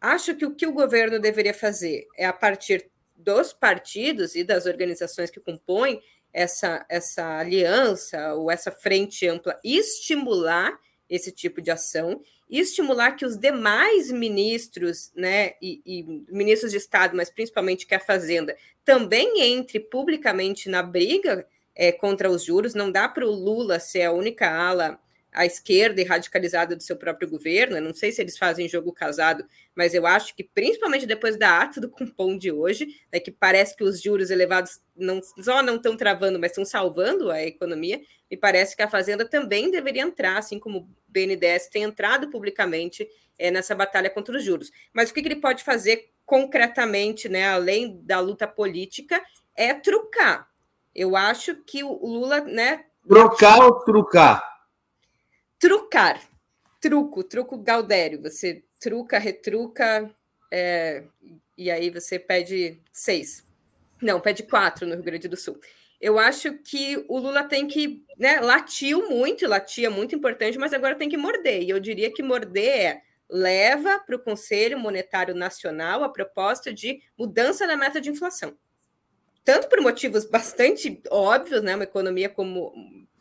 Acho que o que o governo deveria fazer é, a partir dos partidos e das organizações que compõem essa, essa aliança ou essa frente ampla, estimular esse tipo de ação e estimular que os demais ministros, né, e, e, ministros de Estado, mas principalmente que a Fazenda, também entre publicamente na briga é, contra os juros. Não dá para o Lula ser a única ala à esquerda e radicalizada do seu próprio governo. Eu não sei se eles fazem jogo casado, mas eu acho que, principalmente depois da ata do cupom de hoje, né, que parece que os juros elevados não só não estão travando, mas estão salvando a economia, me parece que a Fazenda também deveria entrar, assim como o BNDES tem entrado publicamente é, nessa batalha contra os juros. Mas o que, que ele pode fazer concretamente, né, além da luta política, é trucar eu acho que o Lula, né? Trocar ou trucar? Trucar. Truco, truco Galdério. Você truca, retruca, é, e aí você pede seis. Não, pede quatro no Rio Grande do Sul. Eu acho que o Lula tem que, né, latiu muito, latia muito importante, mas agora tem que morder. E eu diria que morder é leva para o Conselho Monetário Nacional a proposta de mudança na meta de inflação tanto por motivos bastante óbvios, né? Uma economia como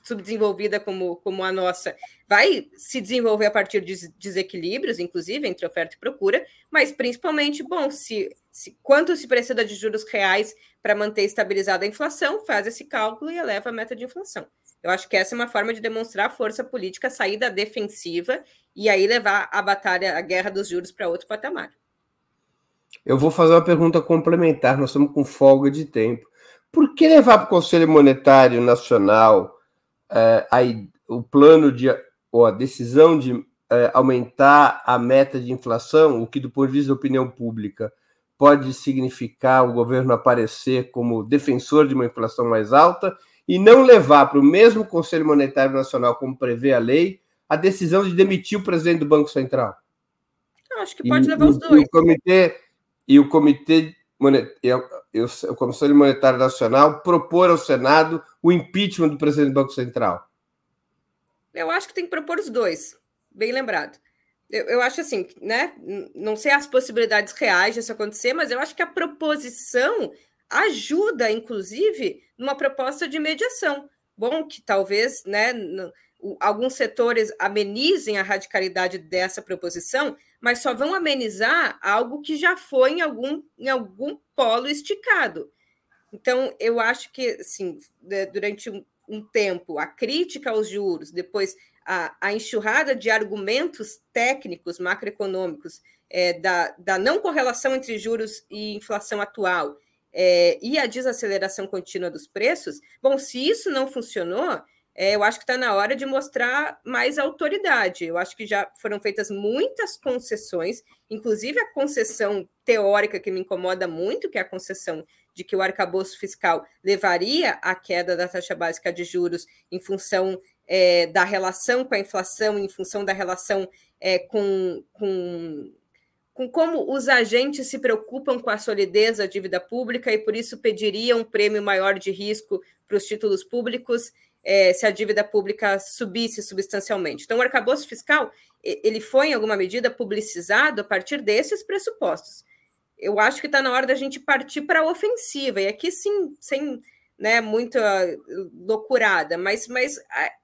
subdesenvolvida como, como a nossa vai se desenvolver a partir de desequilíbrios, inclusive entre oferta e procura, mas principalmente, bom, se, se quanto se precisa de juros reais para manter estabilizada a inflação, faz esse cálculo e eleva a meta de inflação. Eu acho que essa é uma forma de demonstrar força política, sair da defensiva e aí levar a batalha, a guerra dos juros para outro patamar. Eu vou fazer uma pergunta complementar, nós estamos com folga de tempo. Por que levar para o Conselho Monetário Nacional é, a, o plano de ou a decisão de é, aumentar a meta de inflação, o que do ponto de vista da opinião pública pode significar o governo aparecer como defensor de uma inflação mais alta e não levar para o mesmo Conselho Monetário Nacional, como prevê a lei, a decisão de demitir o presidente do Banco Central. Eu acho que pode e, levar os dois. E o comitê, e o comitê e o Conselho Monetário Nacional propor ao Senado o impeachment do presidente do Banco Central. Eu acho que tem que propor os dois, bem lembrado. Eu, eu acho assim, né? Não sei as possibilidades reais disso acontecer, mas eu acho que a proposição ajuda, inclusive, numa proposta de mediação. Bom, que talvez, né? alguns setores amenizem a radicalidade dessa proposição, mas só vão amenizar algo que já foi em algum, em algum polo esticado. Então, eu acho que, assim, durante um, um tempo, a crítica aos juros, depois a, a enxurrada de argumentos técnicos macroeconômicos é, da, da não correlação entre juros e inflação atual é, e a desaceleração contínua dos preços, bom, se isso não funcionou, é, eu acho que está na hora de mostrar mais autoridade. Eu acho que já foram feitas muitas concessões, inclusive a concessão teórica que me incomoda muito, que é a concessão de que o arcabouço fiscal levaria à queda da taxa básica de juros em função é, da relação com a inflação, em função da relação é, com, com, com como os agentes se preocupam com a solidez da dívida pública e por isso pediriam um prêmio maior de risco para os títulos públicos é, se a dívida pública subisse substancialmente. Então, o arcabouço fiscal ele foi, em alguma medida, publicizado a partir desses pressupostos. Eu acho que está na hora da gente partir para a ofensiva, e aqui sim, sem né, muita loucurada, mas, mas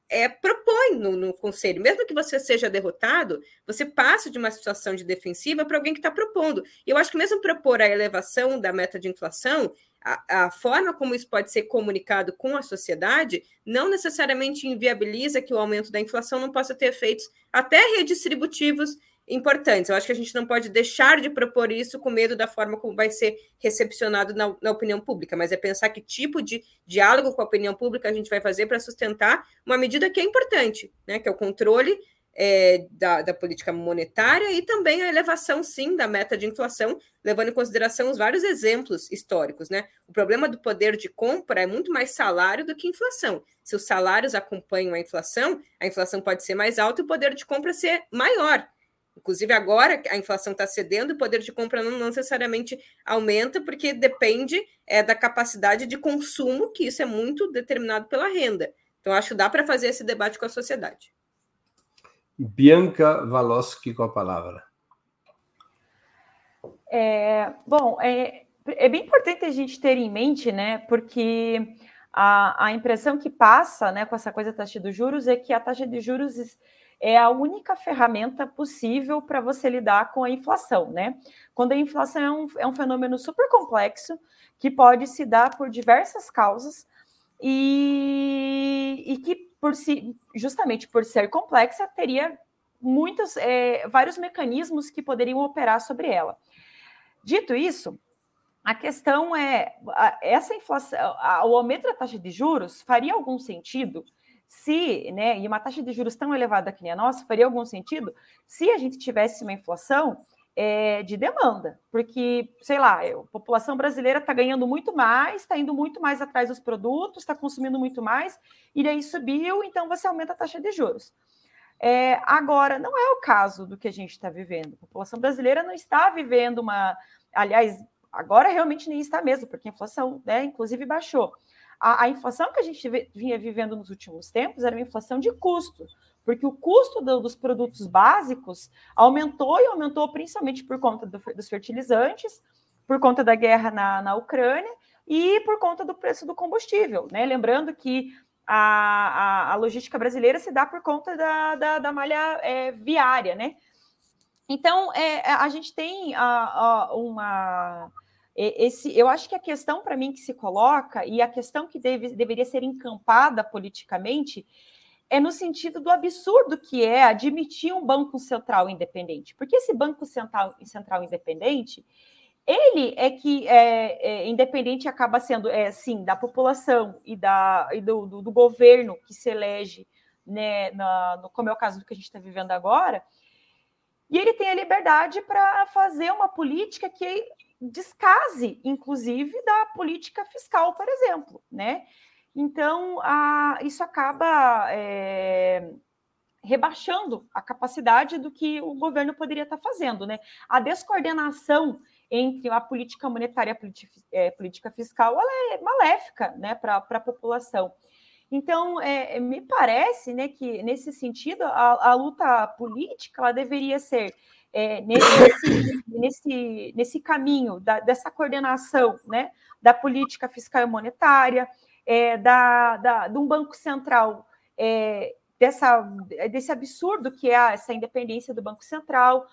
é, propõe no, no, conselho, mesmo que você seja derrotado, você passa de uma situação de defensiva para alguém que está propondo. E eu acho que mesmo propor a elevação da meta de inflação, a, a, forma como isso pode ser comunicado com a sociedade não necessariamente inviabiliza que o aumento da inflação não possa ter efeitos até redistributivos importantes. Eu acho que a gente não pode deixar de propor isso com medo da forma como vai ser recepcionado na, na opinião pública, mas é pensar que tipo de diálogo com a opinião pública a gente vai fazer para sustentar uma medida que é importante, né, que é o controle é, da, da, política monetária e também a elevação, sim, da meta de inflação, levando em consideração os vários exemplos históricos. Né? O problema do poder de compra é muito mais salário do que inflação. Se os salários acompanham a inflação, a inflação pode ser mais alta e o poder de compra ser maior. Inclusive, agora a inflação está cedendo, o poder de compra não necessariamente aumenta, porque depende é, da capacidade de consumo, que isso é muito determinado pela renda. Então, acho que dá para fazer esse debate com a sociedade. Bianca Valoschi com a palavra. É, bom, é, é bem importante a gente ter em mente, né? Porque a, a impressão que passa né, com essa coisa da taxa de juros é que a taxa de juros é a única ferramenta possível para você lidar com a inflação, né? Quando a inflação é um, é um fenômeno super complexo que pode se dar por diversas causas e, e que por si, justamente por ser complexa, teria muitos, é, vários mecanismos que poderiam operar sobre ela. Dito isso, a questão é essa inflação, o aumento da taxa de juros faria algum sentido se, né, e uma taxa de juros tão elevada que nem a nossa, faria algum sentido se a gente tivesse uma inflação é, de demanda, porque, sei lá, a população brasileira está ganhando muito mais, está indo muito mais atrás dos produtos, está consumindo muito mais, e daí subiu, então você aumenta a taxa de juros. É, agora, não é o caso do que a gente está vivendo. A população brasileira não está vivendo uma. Aliás, agora realmente nem está mesmo, porque a inflação, né, inclusive, baixou. A, a inflação que a gente vinha vivendo nos últimos tempos era uma inflação de custo porque o custo do, dos produtos básicos aumentou e aumentou principalmente por conta do, dos fertilizantes, por conta da guerra na, na Ucrânia e por conta do preço do combustível. Né? Lembrando que a, a, a logística brasileira se dá por conta da, da, da malha é, viária. Né? Então, é, a gente tem a, a, uma. Esse, eu acho que a questão para mim que se coloca e a questão que deve, deveria ser encampada politicamente é no sentido do absurdo que é admitir um banco central independente. Porque esse banco central, central independente, ele é que é, é independente acaba sendo é, sim da população e da e do, do, do, governo que se elege né na, no, como é o caso do que a gente está vivendo agora e ele tem a liberdade para fazer uma política que descase inclusive da política fiscal por exemplo né então a, isso acaba é, rebaixando a capacidade do que o governo poderia estar fazendo né a descoordenação entre a política monetária e a política, é, política fiscal, ela é maléfica né, para a população. Então, é, me parece né, que, nesse sentido, a, a luta política ela deveria ser é, nesse, nesse, nesse caminho da, dessa coordenação né, da política fiscal e monetária, é, da, da, de um Banco Central, é, dessa, desse absurdo que é essa independência do Banco Central,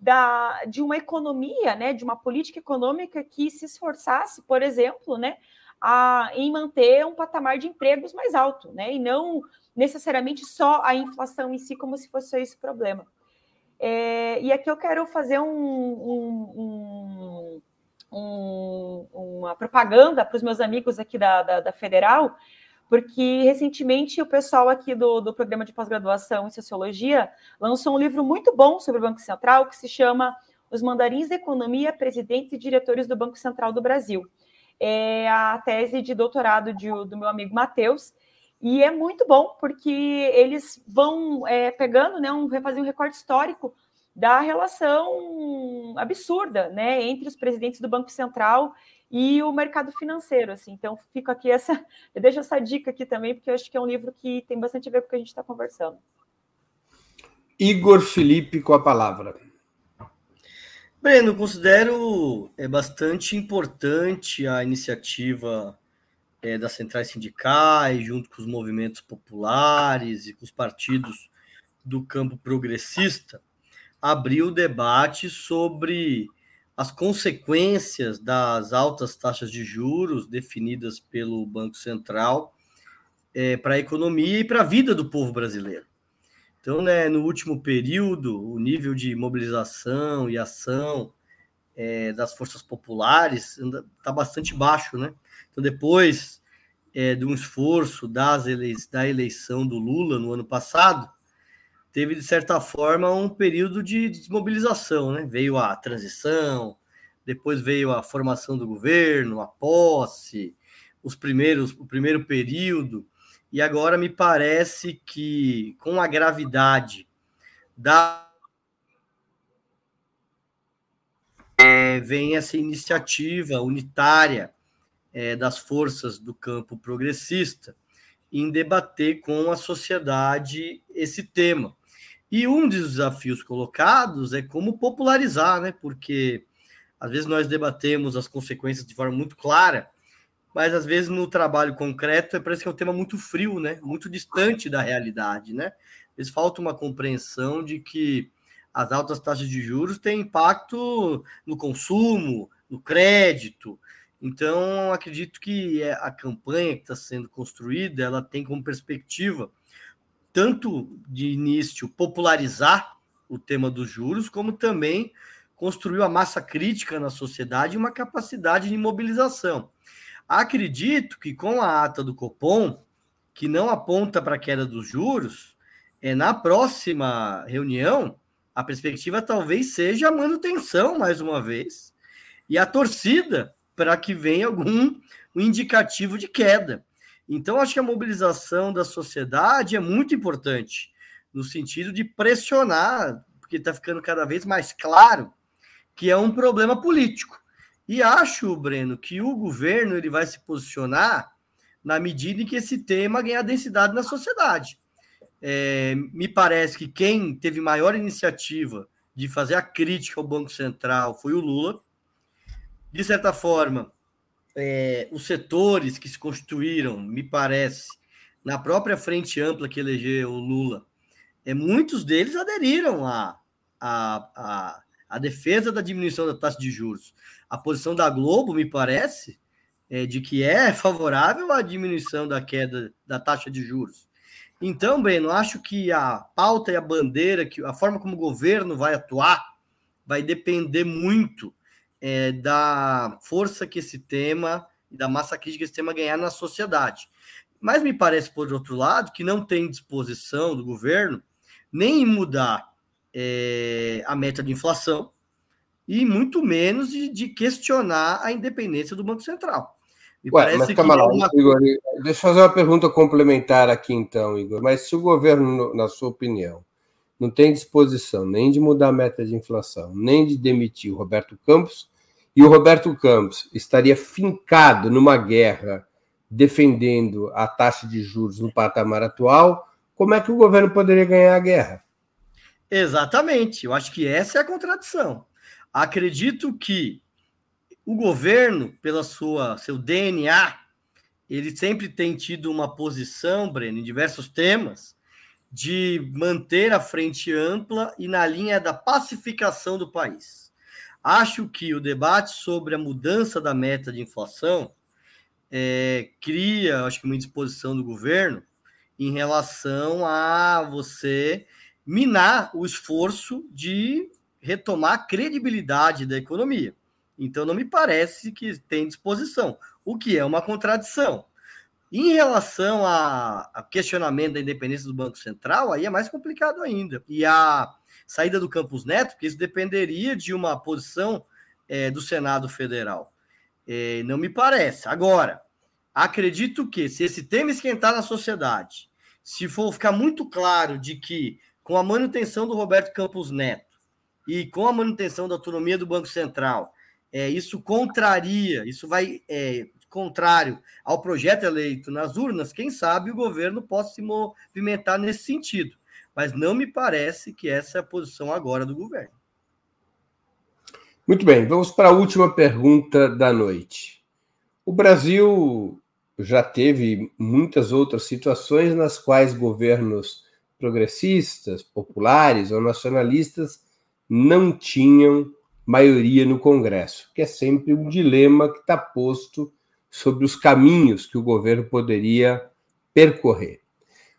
da, de uma economia, né, de uma política econômica que se esforçasse, por exemplo, né, a, em manter um patamar de empregos mais alto, né, e não necessariamente só a inflação em si como se fosse esse problema. É, e aqui eu quero fazer um, um, um, uma propaganda para os meus amigos aqui da, da, da Federal, porque recentemente o pessoal aqui do, do programa de pós-graduação em Sociologia lançou um livro muito bom sobre o Banco Central, que se chama Os Mandarins da Economia, Presidentes e Diretores do Banco Central do Brasil. É a tese de doutorado de, do meu amigo Matheus, e é muito bom, porque eles vão é, pegando, né, um, fazer um recorte histórico da relação absurda né, entre os presidentes do Banco Central e o mercado financeiro, assim. Então, fico aqui essa, eu deixo essa dica aqui também, porque eu acho que é um livro que tem bastante a ver com o que a gente está conversando. Igor Felipe com a palavra. Breno, considero é bastante importante a iniciativa é, das centrais sindicais, junto com os movimentos populares e com os partidos do campo progressista, abrir o debate sobre as consequências das altas taxas de juros definidas pelo Banco Central é, para a economia e para a vida do povo brasileiro. Então, né, no último período, o nível de mobilização e ação é, das forças populares está bastante baixo, né? Então, depois é, de um esforço das da eleição do Lula no ano passado, teve, de certa forma, um período de desmobilização, né? Veio a transição, depois veio a formação do governo, a posse, os primeiros, o primeiro período, e agora me parece que, com a gravidade da. É, vem essa iniciativa unitária é, das forças do campo progressista em debater com a sociedade esse tema. E um dos desafios colocados é como popularizar, né? Porque às vezes nós debatemos as consequências de forma muito clara, mas às vezes no trabalho concreto parece que é um tema muito frio, né? Muito distante da realidade, né? Às vezes falta uma compreensão de que as altas taxas de juros têm impacto no consumo, no crédito. Então, acredito que a campanha que está sendo construída, ela tem como perspectiva tanto de início popularizar o tema dos juros, como também construiu a massa crítica na sociedade e uma capacidade de mobilização. Acredito que com a ata do Copom, que não aponta para a queda dos juros, é na próxima reunião a perspectiva talvez seja a manutenção mais uma vez e a torcida para que venha algum indicativo de queda. Então, acho que a mobilização da sociedade é muito importante, no sentido de pressionar, porque está ficando cada vez mais claro que é um problema político. E acho, Breno, que o governo ele vai se posicionar na medida em que esse tema ganhar densidade na sociedade. É, me parece que quem teve maior iniciativa de fazer a crítica ao Banco Central foi o Lula. De certa forma, é, os setores que se constituíram, me parece, na própria frente ampla que elegeu o Lula, é, muitos deles aderiram à, à, à, defesa da diminuição da taxa de juros. A posição da Globo, me parece, é, de que é favorável à diminuição da queda da taxa de juros. Então, Breno, acho que a pauta e a bandeira, que a forma como o governo vai atuar, vai depender muito é, da força que esse tema e da massa crítica que esse tema ganhar na sociedade. Mas me parece, por outro lado, que não tem disposição do governo nem em mudar é, a meta de inflação e muito menos de, de, questionar a independência do Banco Central. Me Ué, parece mas calma lá, é uma... Igor, deixa eu fazer uma pergunta complementar aqui então, Igor. Mas se o governo, na sua opinião, não tem disposição nem de mudar a meta de inflação, nem de demitir o Roberto Campos, e o Roberto Campos estaria fincado numa guerra defendendo a taxa de juros no patamar atual, como é que o governo poderia ganhar a guerra? Exatamente, eu acho que essa é a contradição. Acredito que o governo, pela sua seu DNA, ele sempre tem tido uma posição, Breno, em diversos temas, de manter a frente ampla e na linha da pacificação do país. Acho que o debate sobre a mudança da meta de inflação é, cria, acho que uma indisposição do governo em relação a você minar o esforço de retomar a credibilidade da economia. Então, não me parece que tem disposição, o que é uma contradição. Em relação ao questionamento da independência do Banco Central, aí é mais complicado ainda. E a saída do Campos Neto, porque isso dependeria de uma posição é, do Senado Federal. É, não me parece. Agora, acredito que se esse tema esquentar na sociedade, se for ficar muito claro de que com a manutenção do Roberto Campos Neto e com a manutenção da autonomia do Banco Central, é, isso contraria, isso vai é, contrário ao projeto eleito nas urnas, quem sabe o governo possa se movimentar nesse sentido. Mas não me parece que essa é a posição agora do governo. Muito bem, vamos para a última pergunta da noite. O Brasil já teve muitas outras situações nas quais governos progressistas, populares ou nacionalistas não tinham maioria no Congresso, que é sempre um dilema que está posto sobre os caminhos que o governo poderia percorrer.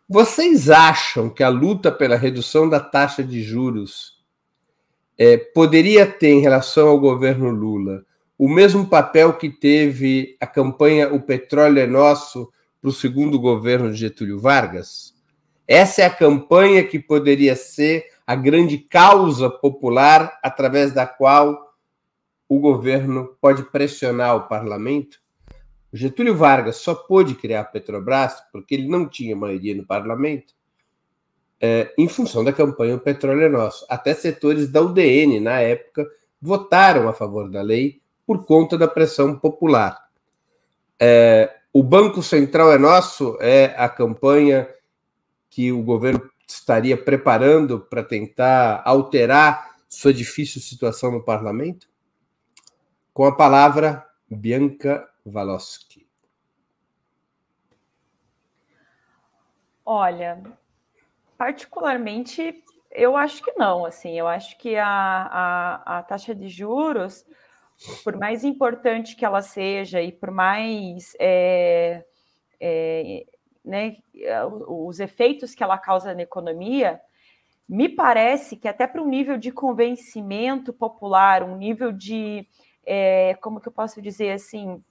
Vocês acham que a luta pela redução da taxa de juros é, poderia ter, em relação ao governo Lula, o mesmo papel que teve a campanha O Petróleo é Nosso para o segundo governo de Getúlio Vargas? Essa é a campanha que poderia ser a grande causa popular através da qual o governo pode pressionar o parlamento? Getúlio Vargas só pôde criar a Petrobras porque ele não tinha maioria no parlamento é, em função da campanha O Petróleo é Nosso. Até setores da UDN, na época, votaram a favor da lei por conta da pressão popular. É, o Banco Central é Nosso é a campanha que o governo estaria preparando para tentar alterar sua difícil situação no parlamento? Com a palavra, Bianca Valoski. Olha, particularmente, eu acho que não. Assim, eu acho que a, a, a taxa de juros por mais importante que ela seja e por mais é, é, né, os efeitos que ela causa na economia, me parece que até para um nível de convencimento popular, um nível de, é, como que eu posso dizer assim,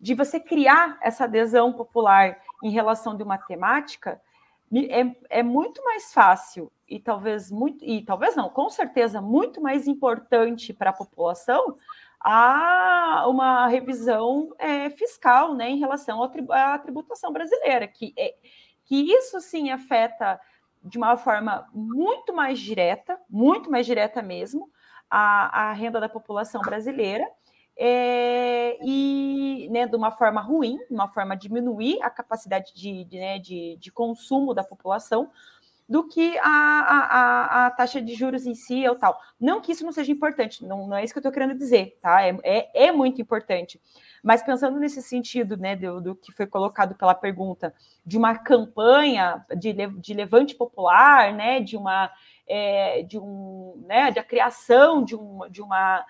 de você criar essa adesão popular em relação de uma temática, é, é muito mais fácil e talvez muito e talvez não, com certeza muito mais importante para a população a uma revisão é, fiscal, né, em relação à tributação brasileira, que é, que isso sim afeta de uma forma muito mais direta, muito mais direta mesmo, a, a renda da população brasileira é, e né, de uma forma ruim, uma forma de diminuir a capacidade de, de, né, de, de consumo da população, do que a, a, a, taxa de juros em si ou tal. Não que isso não seja importante, não, não é isso que eu estou querendo dizer, tá? É, é, é, muito importante. Mas pensando nesse sentido, né, do, do, que foi colocado pela pergunta, de uma campanha de, de levante popular, né, de uma é, de um, né, de a criação de, um, de uma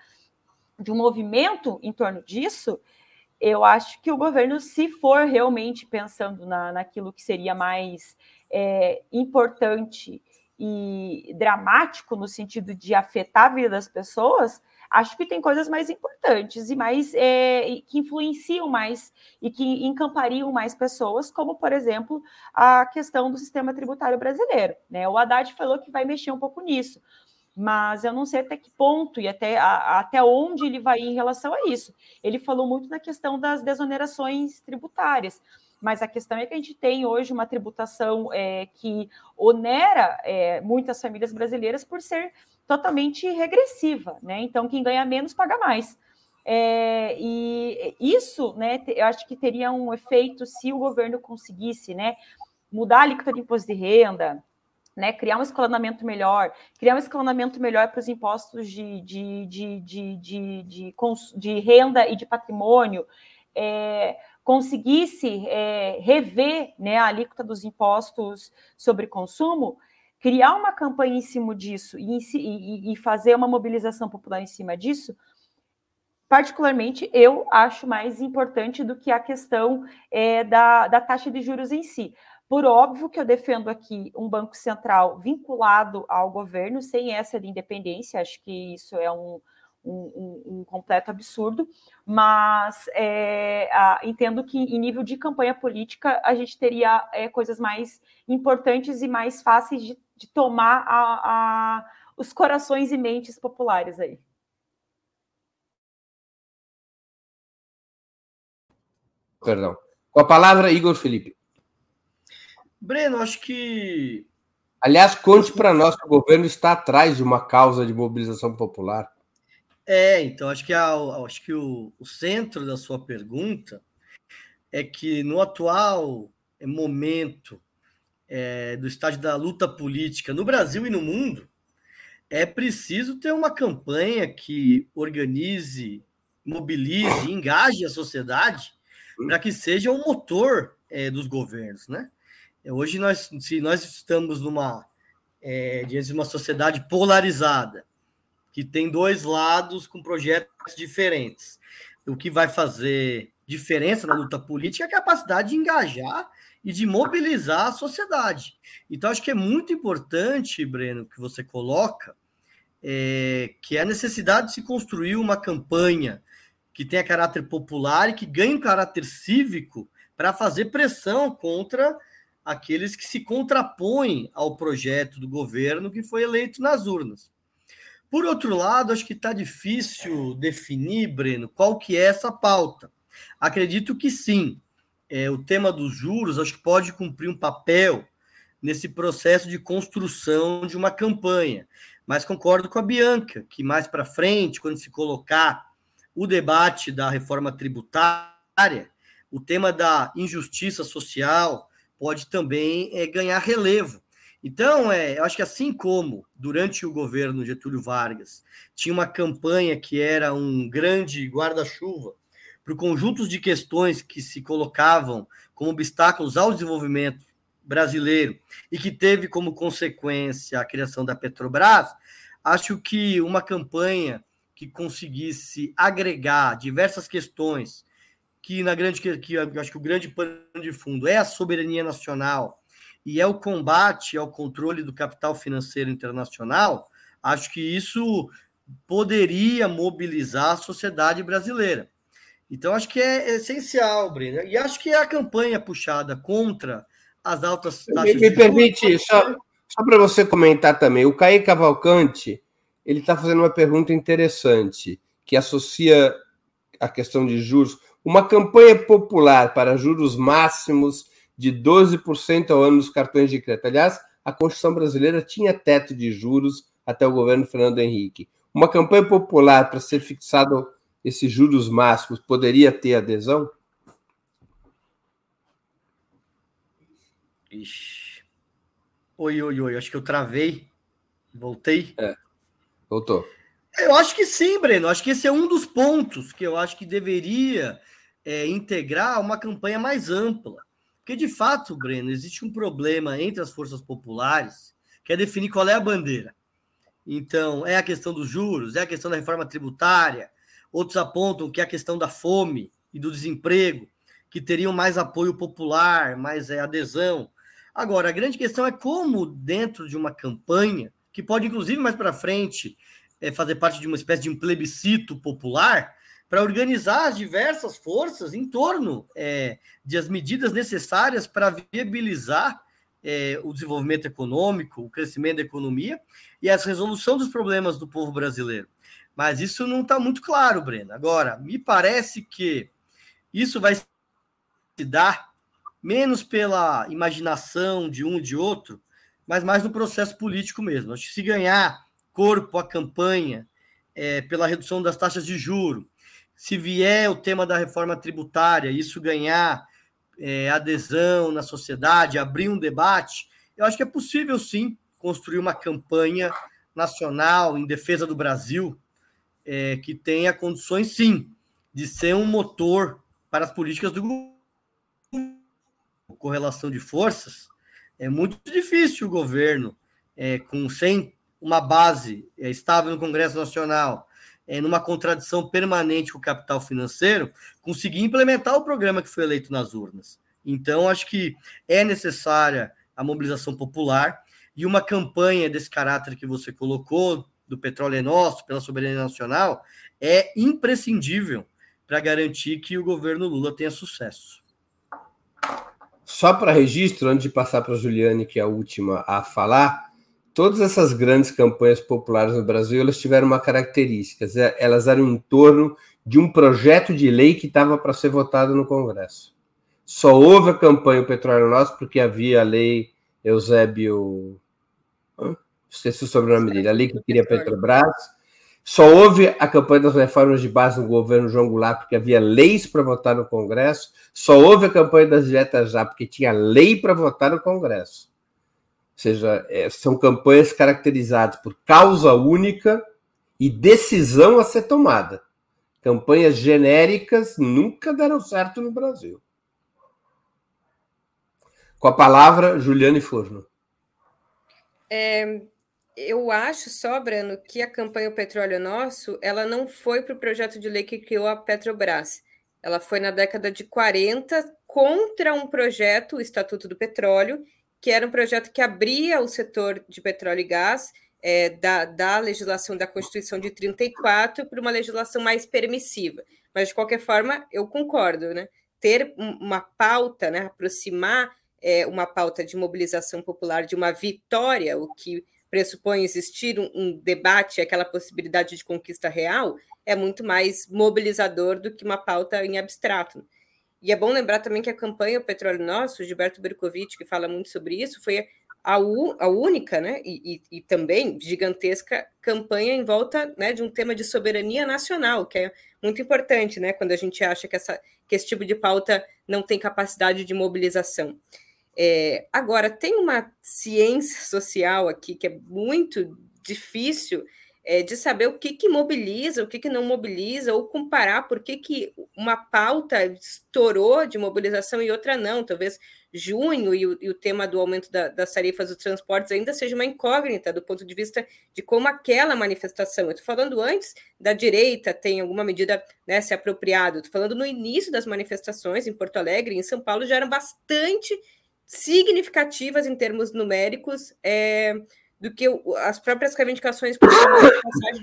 de um movimento em torno disso, eu acho que o governo, se for realmente pensando na, naquilo que seria mais é, importante e dramático no sentido de afetar a vida das pessoas, Acho que tem coisas mais importantes e mais é, que influenciam mais e que encampariam mais pessoas, como, por exemplo, a questão do sistema tributário brasileiro. Né? O Haddad falou que vai mexer um pouco nisso, mas eu não sei até que ponto e até, a, até onde ele vai em relação a isso. Ele falou muito na questão das desonerações tributárias mas a questão é que a gente tem hoje uma tributação é, que onera é, muitas famílias brasileiras por ser totalmente regressiva, né? Então, quem ganha menos paga mais. É, e isso, né, eu acho que teria um efeito se o governo conseguisse, né, mudar a alíquota de imposto de renda, né, criar um escalonamento melhor, criar um escalonamento melhor para os impostos de, de, de, de, de, de, de, renda e de patrimônio, é, conseguisse é, rever né, a alíquota dos impostos sobre consumo, criar uma campanha em cima disso e, e, e fazer uma mobilização popular em cima disso, particularmente, eu acho mais importante do que a questão é, da, da taxa de juros em si. Por óbvio que eu defendo aqui um Banco Central vinculado ao governo, sem essa de independência, acho que isso é um, um, um, um completo absurdo, mas é, a, entendo que em nível de campanha política a gente teria é, coisas mais importantes e mais fáceis de, de tomar a, a, os corações e mentes populares aí. Perdão. Com a palavra, Igor Felipe. Breno, acho que. Aliás, conte para nós que o governo está atrás de uma causa de mobilização popular. É, então acho que, a, acho que o, o centro da sua pergunta é que no atual momento é, do estágio da luta política no Brasil e no mundo, é preciso ter uma campanha que organize, mobilize, engaje a sociedade para que seja o motor é, dos governos, né? Hoje nós, se nós estamos numa é, diante de uma sociedade polarizada, que tem dois lados com projetos diferentes. O que vai fazer diferença na luta política é a capacidade de engajar e de mobilizar a sociedade. Então, acho que é muito importante, Breno, que você coloca, é, que é a necessidade de se construir uma campanha que tenha caráter popular e que ganhe um caráter cívico para fazer pressão contra aqueles que se contrapõem ao projeto do governo que foi eleito nas urnas. Por outro lado, acho que está difícil definir, Breno, qual que é essa pauta. Acredito que sim. É, o tema dos juros acho que pode cumprir um papel nesse processo de construção de uma campanha. Mas concordo com a Bianca, que mais para frente, quando se colocar o debate da reforma tributária, o tema da injustiça social pode também é, ganhar relevo. Então, é, eu acho que assim como durante o governo Getúlio Vargas tinha uma campanha que era um grande guarda-chuva para conjuntos de questões que se colocavam como obstáculos ao desenvolvimento brasileiro e que teve como consequência a criação da Petrobras, acho que uma campanha que conseguisse agregar diversas questões que na grande que, que acho que o grande pano de fundo é a soberania nacional e é o combate ao controle do capital financeiro internacional, acho que isso poderia mobilizar a sociedade brasileira. Então, acho que é essencial, Breno. E acho que a campanha puxada contra as altas taxas me, me permite, só, só para você comentar também, o Caí Cavalcante ele está fazendo uma pergunta interessante, que associa a questão de juros. Uma campanha popular para juros máximos de 12% ao ano nos cartões de crédito. Aliás, a Constituição brasileira tinha teto de juros até o governo Fernando Henrique. Uma campanha popular para ser fixado esses juros máximos poderia ter adesão? Ixi. Oi, oi, oi. Acho que eu travei. Voltei? É. Voltou. Eu acho que sim, Breno. Acho que esse é um dos pontos que eu acho que deveria é, integrar uma campanha mais ampla. Porque, de fato, Breno, existe um problema entre as forças populares que é definir qual é a bandeira. Então, é a questão dos juros, é a questão da reforma tributária. Outros apontam que é a questão da fome e do desemprego, que teriam mais apoio popular, mais é, adesão. Agora, a grande questão é como, dentro de uma campanha, que pode, inclusive, mais para frente, é, fazer parte de uma espécie de um plebiscito popular para organizar as diversas forças em torno é, de as medidas necessárias para viabilizar é, o desenvolvimento econômico, o crescimento da economia e a resolução dos problemas do povo brasileiro. Mas isso não está muito claro, Breno. Agora, me parece que isso vai se dar menos pela imaginação de um e de outro, mas mais no processo político mesmo. Acho que se ganhar corpo à campanha é, pela redução das taxas de juro, se vier o tema da reforma tributária, isso ganhar é, adesão na sociedade, abrir um debate, eu acho que é possível sim construir uma campanha nacional em defesa do Brasil é, que tenha condições sim de ser um motor para as políticas do correlação de forças é muito difícil o governo é, com sem uma base é, estável no Congresso Nacional é, numa contradição permanente com o capital financeiro, conseguir implementar o programa que foi eleito nas urnas. Então, acho que é necessária a mobilização popular e uma campanha desse caráter que você colocou, do petróleo é nosso, pela soberania nacional, é imprescindível para garantir que o governo Lula tenha sucesso. Só para registro, antes de passar para a Juliane, que é a última a falar, todas essas grandes campanhas populares no Brasil, elas tiveram uma característica, elas eram em torno de um projeto de lei que estava para ser votado no Congresso. Só houve a campanha Petróleo Nosso porque havia a lei Eusébio... Esqueci o sobrenome dele, a lei que queria Petrobras. Só houve a campanha das reformas de base no governo João Goulart porque havia leis para votar no Congresso. Só houve a campanha das dietas já porque tinha lei para votar no Congresso seja, é, são campanhas caracterizadas por causa única e decisão a ser tomada. Campanhas genéricas nunca deram certo no Brasil. Com a palavra, Juliane Forno. É, eu acho só, Brano, que a campanha O Petróleo Nosso, ela não foi para o projeto de lei que criou a Petrobras. Ela foi na década de 40 contra um projeto, o Estatuto do Petróleo, que era um projeto que abria o setor de petróleo e gás é, da, da legislação da Constituição de 34 para uma legislação mais permissiva. Mas, de qualquer forma, eu concordo, né? Ter uma pauta, né? aproximar é, uma pauta de mobilização popular de uma vitória, o que pressupõe existir um, um debate, aquela possibilidade de conquista real, é muito mais mobilizador do que uma pauta em abstrato. E é bom lembrar também que a campanha O Petróleo Nosso, Gilberto Berkovitch, que fala muito sobre isso, foi a, a única né, e, e, e, também gigantesca campanha em volta né, de um tema de soberania nacional, que é muito importante né, quando a gente acha que, essa, que esse tipo de pauta não tem capacidade de mobilização. É, agora, tem uma ciência social aqui que é muito difícil é, de saber o que, que mobiliza, o que, que não mobiliza, ou comparar por que, que uma pauta estourou de mobilização e outra não. Talvez junho e o, e o tema do aumento da, das tarifas dos transportes ainda seja uma incógnita do ponto de vista de como aquela manifestação. Eu estou falando antes da direita tem alguma medida né, se apropriado, estou falando no início das manifestações em Porto Alegre, em São Paulo, já eram bastante significativas em termos numéricos. É, do que as próprias reivindicações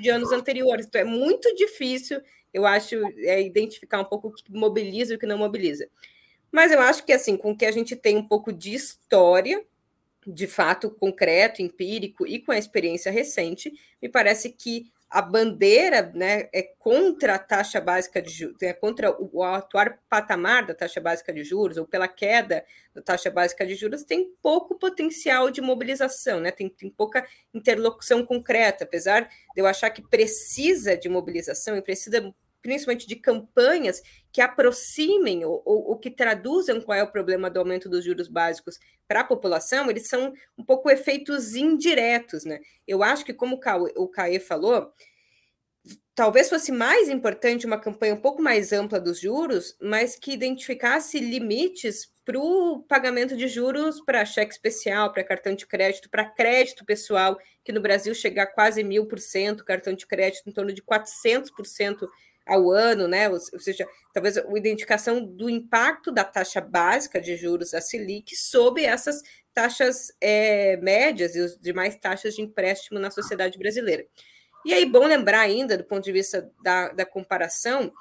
de anos anteriores. Então, é muito difícil, eu acho, é, identificar um pouco o que mobiliza e o que não mobiliza. Mas eu acho que, assim, com que a gente tem um pouco de história, de fato concreto, empírico e com a experiência recente, me parece que a bandeira né, é contra a taxa básica de juros, é contra o, atual patamar da taxa básica de juros, ou pela queda da taxa básica de juros, tem pouco potencial de mobilização, né? tem, tem pouca interlocução concreta, apesar de eu achar que precisa de mobilização e precisa principalmente de campanhas que aproximem ou, ou, que traduzam qual é o problema do aumento dos juros básicos para a população, eles são um pouco efeitos indiretos, né? Eu acho que, como o Caê falou, talvez fosse mais importante uma campanha um pouco mais ampla dos juros, mas que identificasse limites para o pagamento de juros para cheque especial, para cartão de crédito, para crédito pessoal, que no Brasil chega a quase mil por cento, cartão de crédito em torno de 400% ao ano, né? Ou, seja, talvez a identificação do impacto da taxa básica de juros da Selic sobre essas taxas é, médias e as demais taxas de empréstimo na sociedade brasileira. E aí, bom lembrar ainda, do ponto de vista da, da comparação,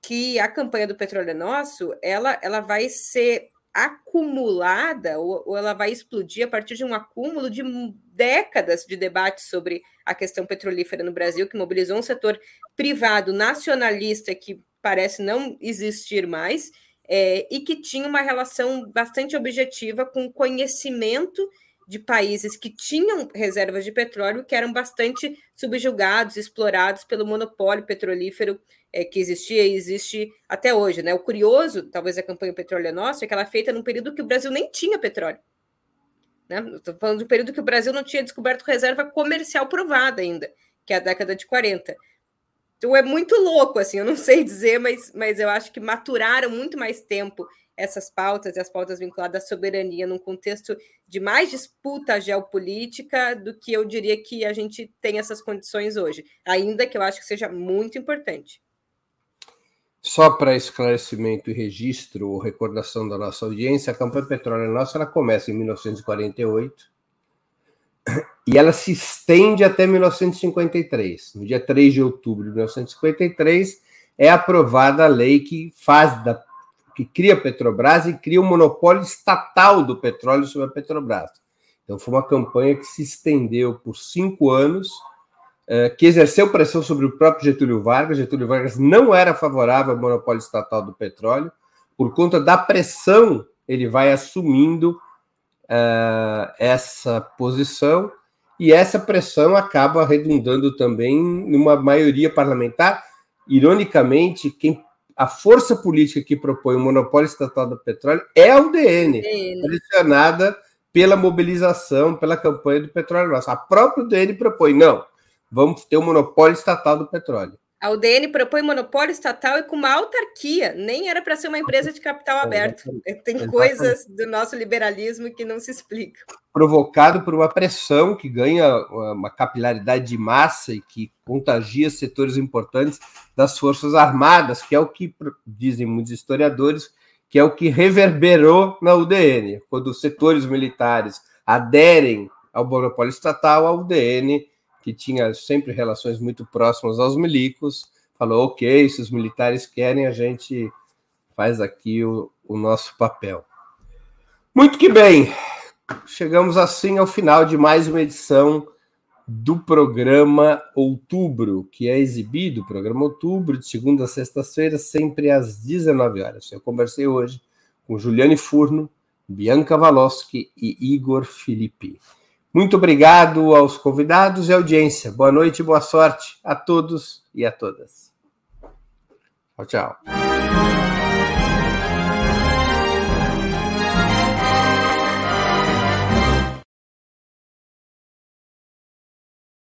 que a campanha do Petróleo Nosso, ela, ela vai ser acumulada ou, ou, ela vai explodir a partir de um acúmulo de décadas de debate sobre a questão petrolífera no Brasil, que mobilizou um setor privado nacionalista que parece não existir mais é, e que tinha uma relação bastante objetiva com o conhecimento de países que tinham reservas de petróleo que eram bastante subjugados, explorados pelo monopólio petrolífero é, que existia e existe até hoje. Né? O curioso, talvez a campanha Petróleo é Nosso, é que ela é feita num período que o Brasil nem tinha petróleo. Né? Estou falando de um período que o Brasil não tinha descoberto reserva comercial provada ainda, que é a década de 40. Então é muito louco, assim, eu não sei dizer, mas, mas eu acho que maturaram muito mais tempo essas pautas e as pautas vinculadas à soberania num contexto de mais disputa geopolítica do que eu diria que a gente tem essas condições hoje, ainda que eu acho que seja muito importante. Só para esclarecimento e registro ou recordação da nossa audiência, a campanha Petróleo Nossa ela começa em 1948 e ela se estende até 1953. No dia 3 de outubro de 1953 é aprovada a lei que faz da que cria a Petrobras e cria o um monopólio estatal do petróleo sobre a Petrobras. Então, foi uma campanha que se estendeu por cinco anos, que exerceu pressão sobre o próprio Getúlio Vargas. Getúlio Vargas não era favorável ao monopólio estatal do petróleo. Por conta da pressão, ele vai assumindo uh, essa posição, e essa pressão acaba redundando também numa maioria parlamentar. Ironicamente, quem a força política que propõe o monopólio estatal do petróleo é a UDN, pressionada pela mobilização, pela campanha do petróleo nosso. A própria UDN propõe, não, vamos ter o um monopólio estatal do petróleo. A UDN propõe monopólio estatal e com uma autarquia, nem era para ser uma empresa de capital aberto. Tem coisas do nosso liberalismo que não se explicam. Provocado por uma pressão que ganha uma capilaridade de massa e que contagia setores importantes das Forças Armadas, que é o que dizem muitos historiadores, que é o que reverberou na UDN. Quando os setores militares aderem ao monopólio estatal, a UDN que tinha sempre relações muito próximas aos milicos, falou: ok, se os militares querem, a gente faz aqui o, o nosso papel. Muito que bem, chegamos assim ao final de mais uma edição do programa Outubro, que é exibido, programa Outubro, de segunda a sexta-feira, sempre às 19 horas. Eu conversei hoje com Juliane Furno, Bianca Valoski e Igor Felipe. Muito obrigado aos convidados e audiência. Boa noite e boa sorte a todos e a todas. Tchau, tchau.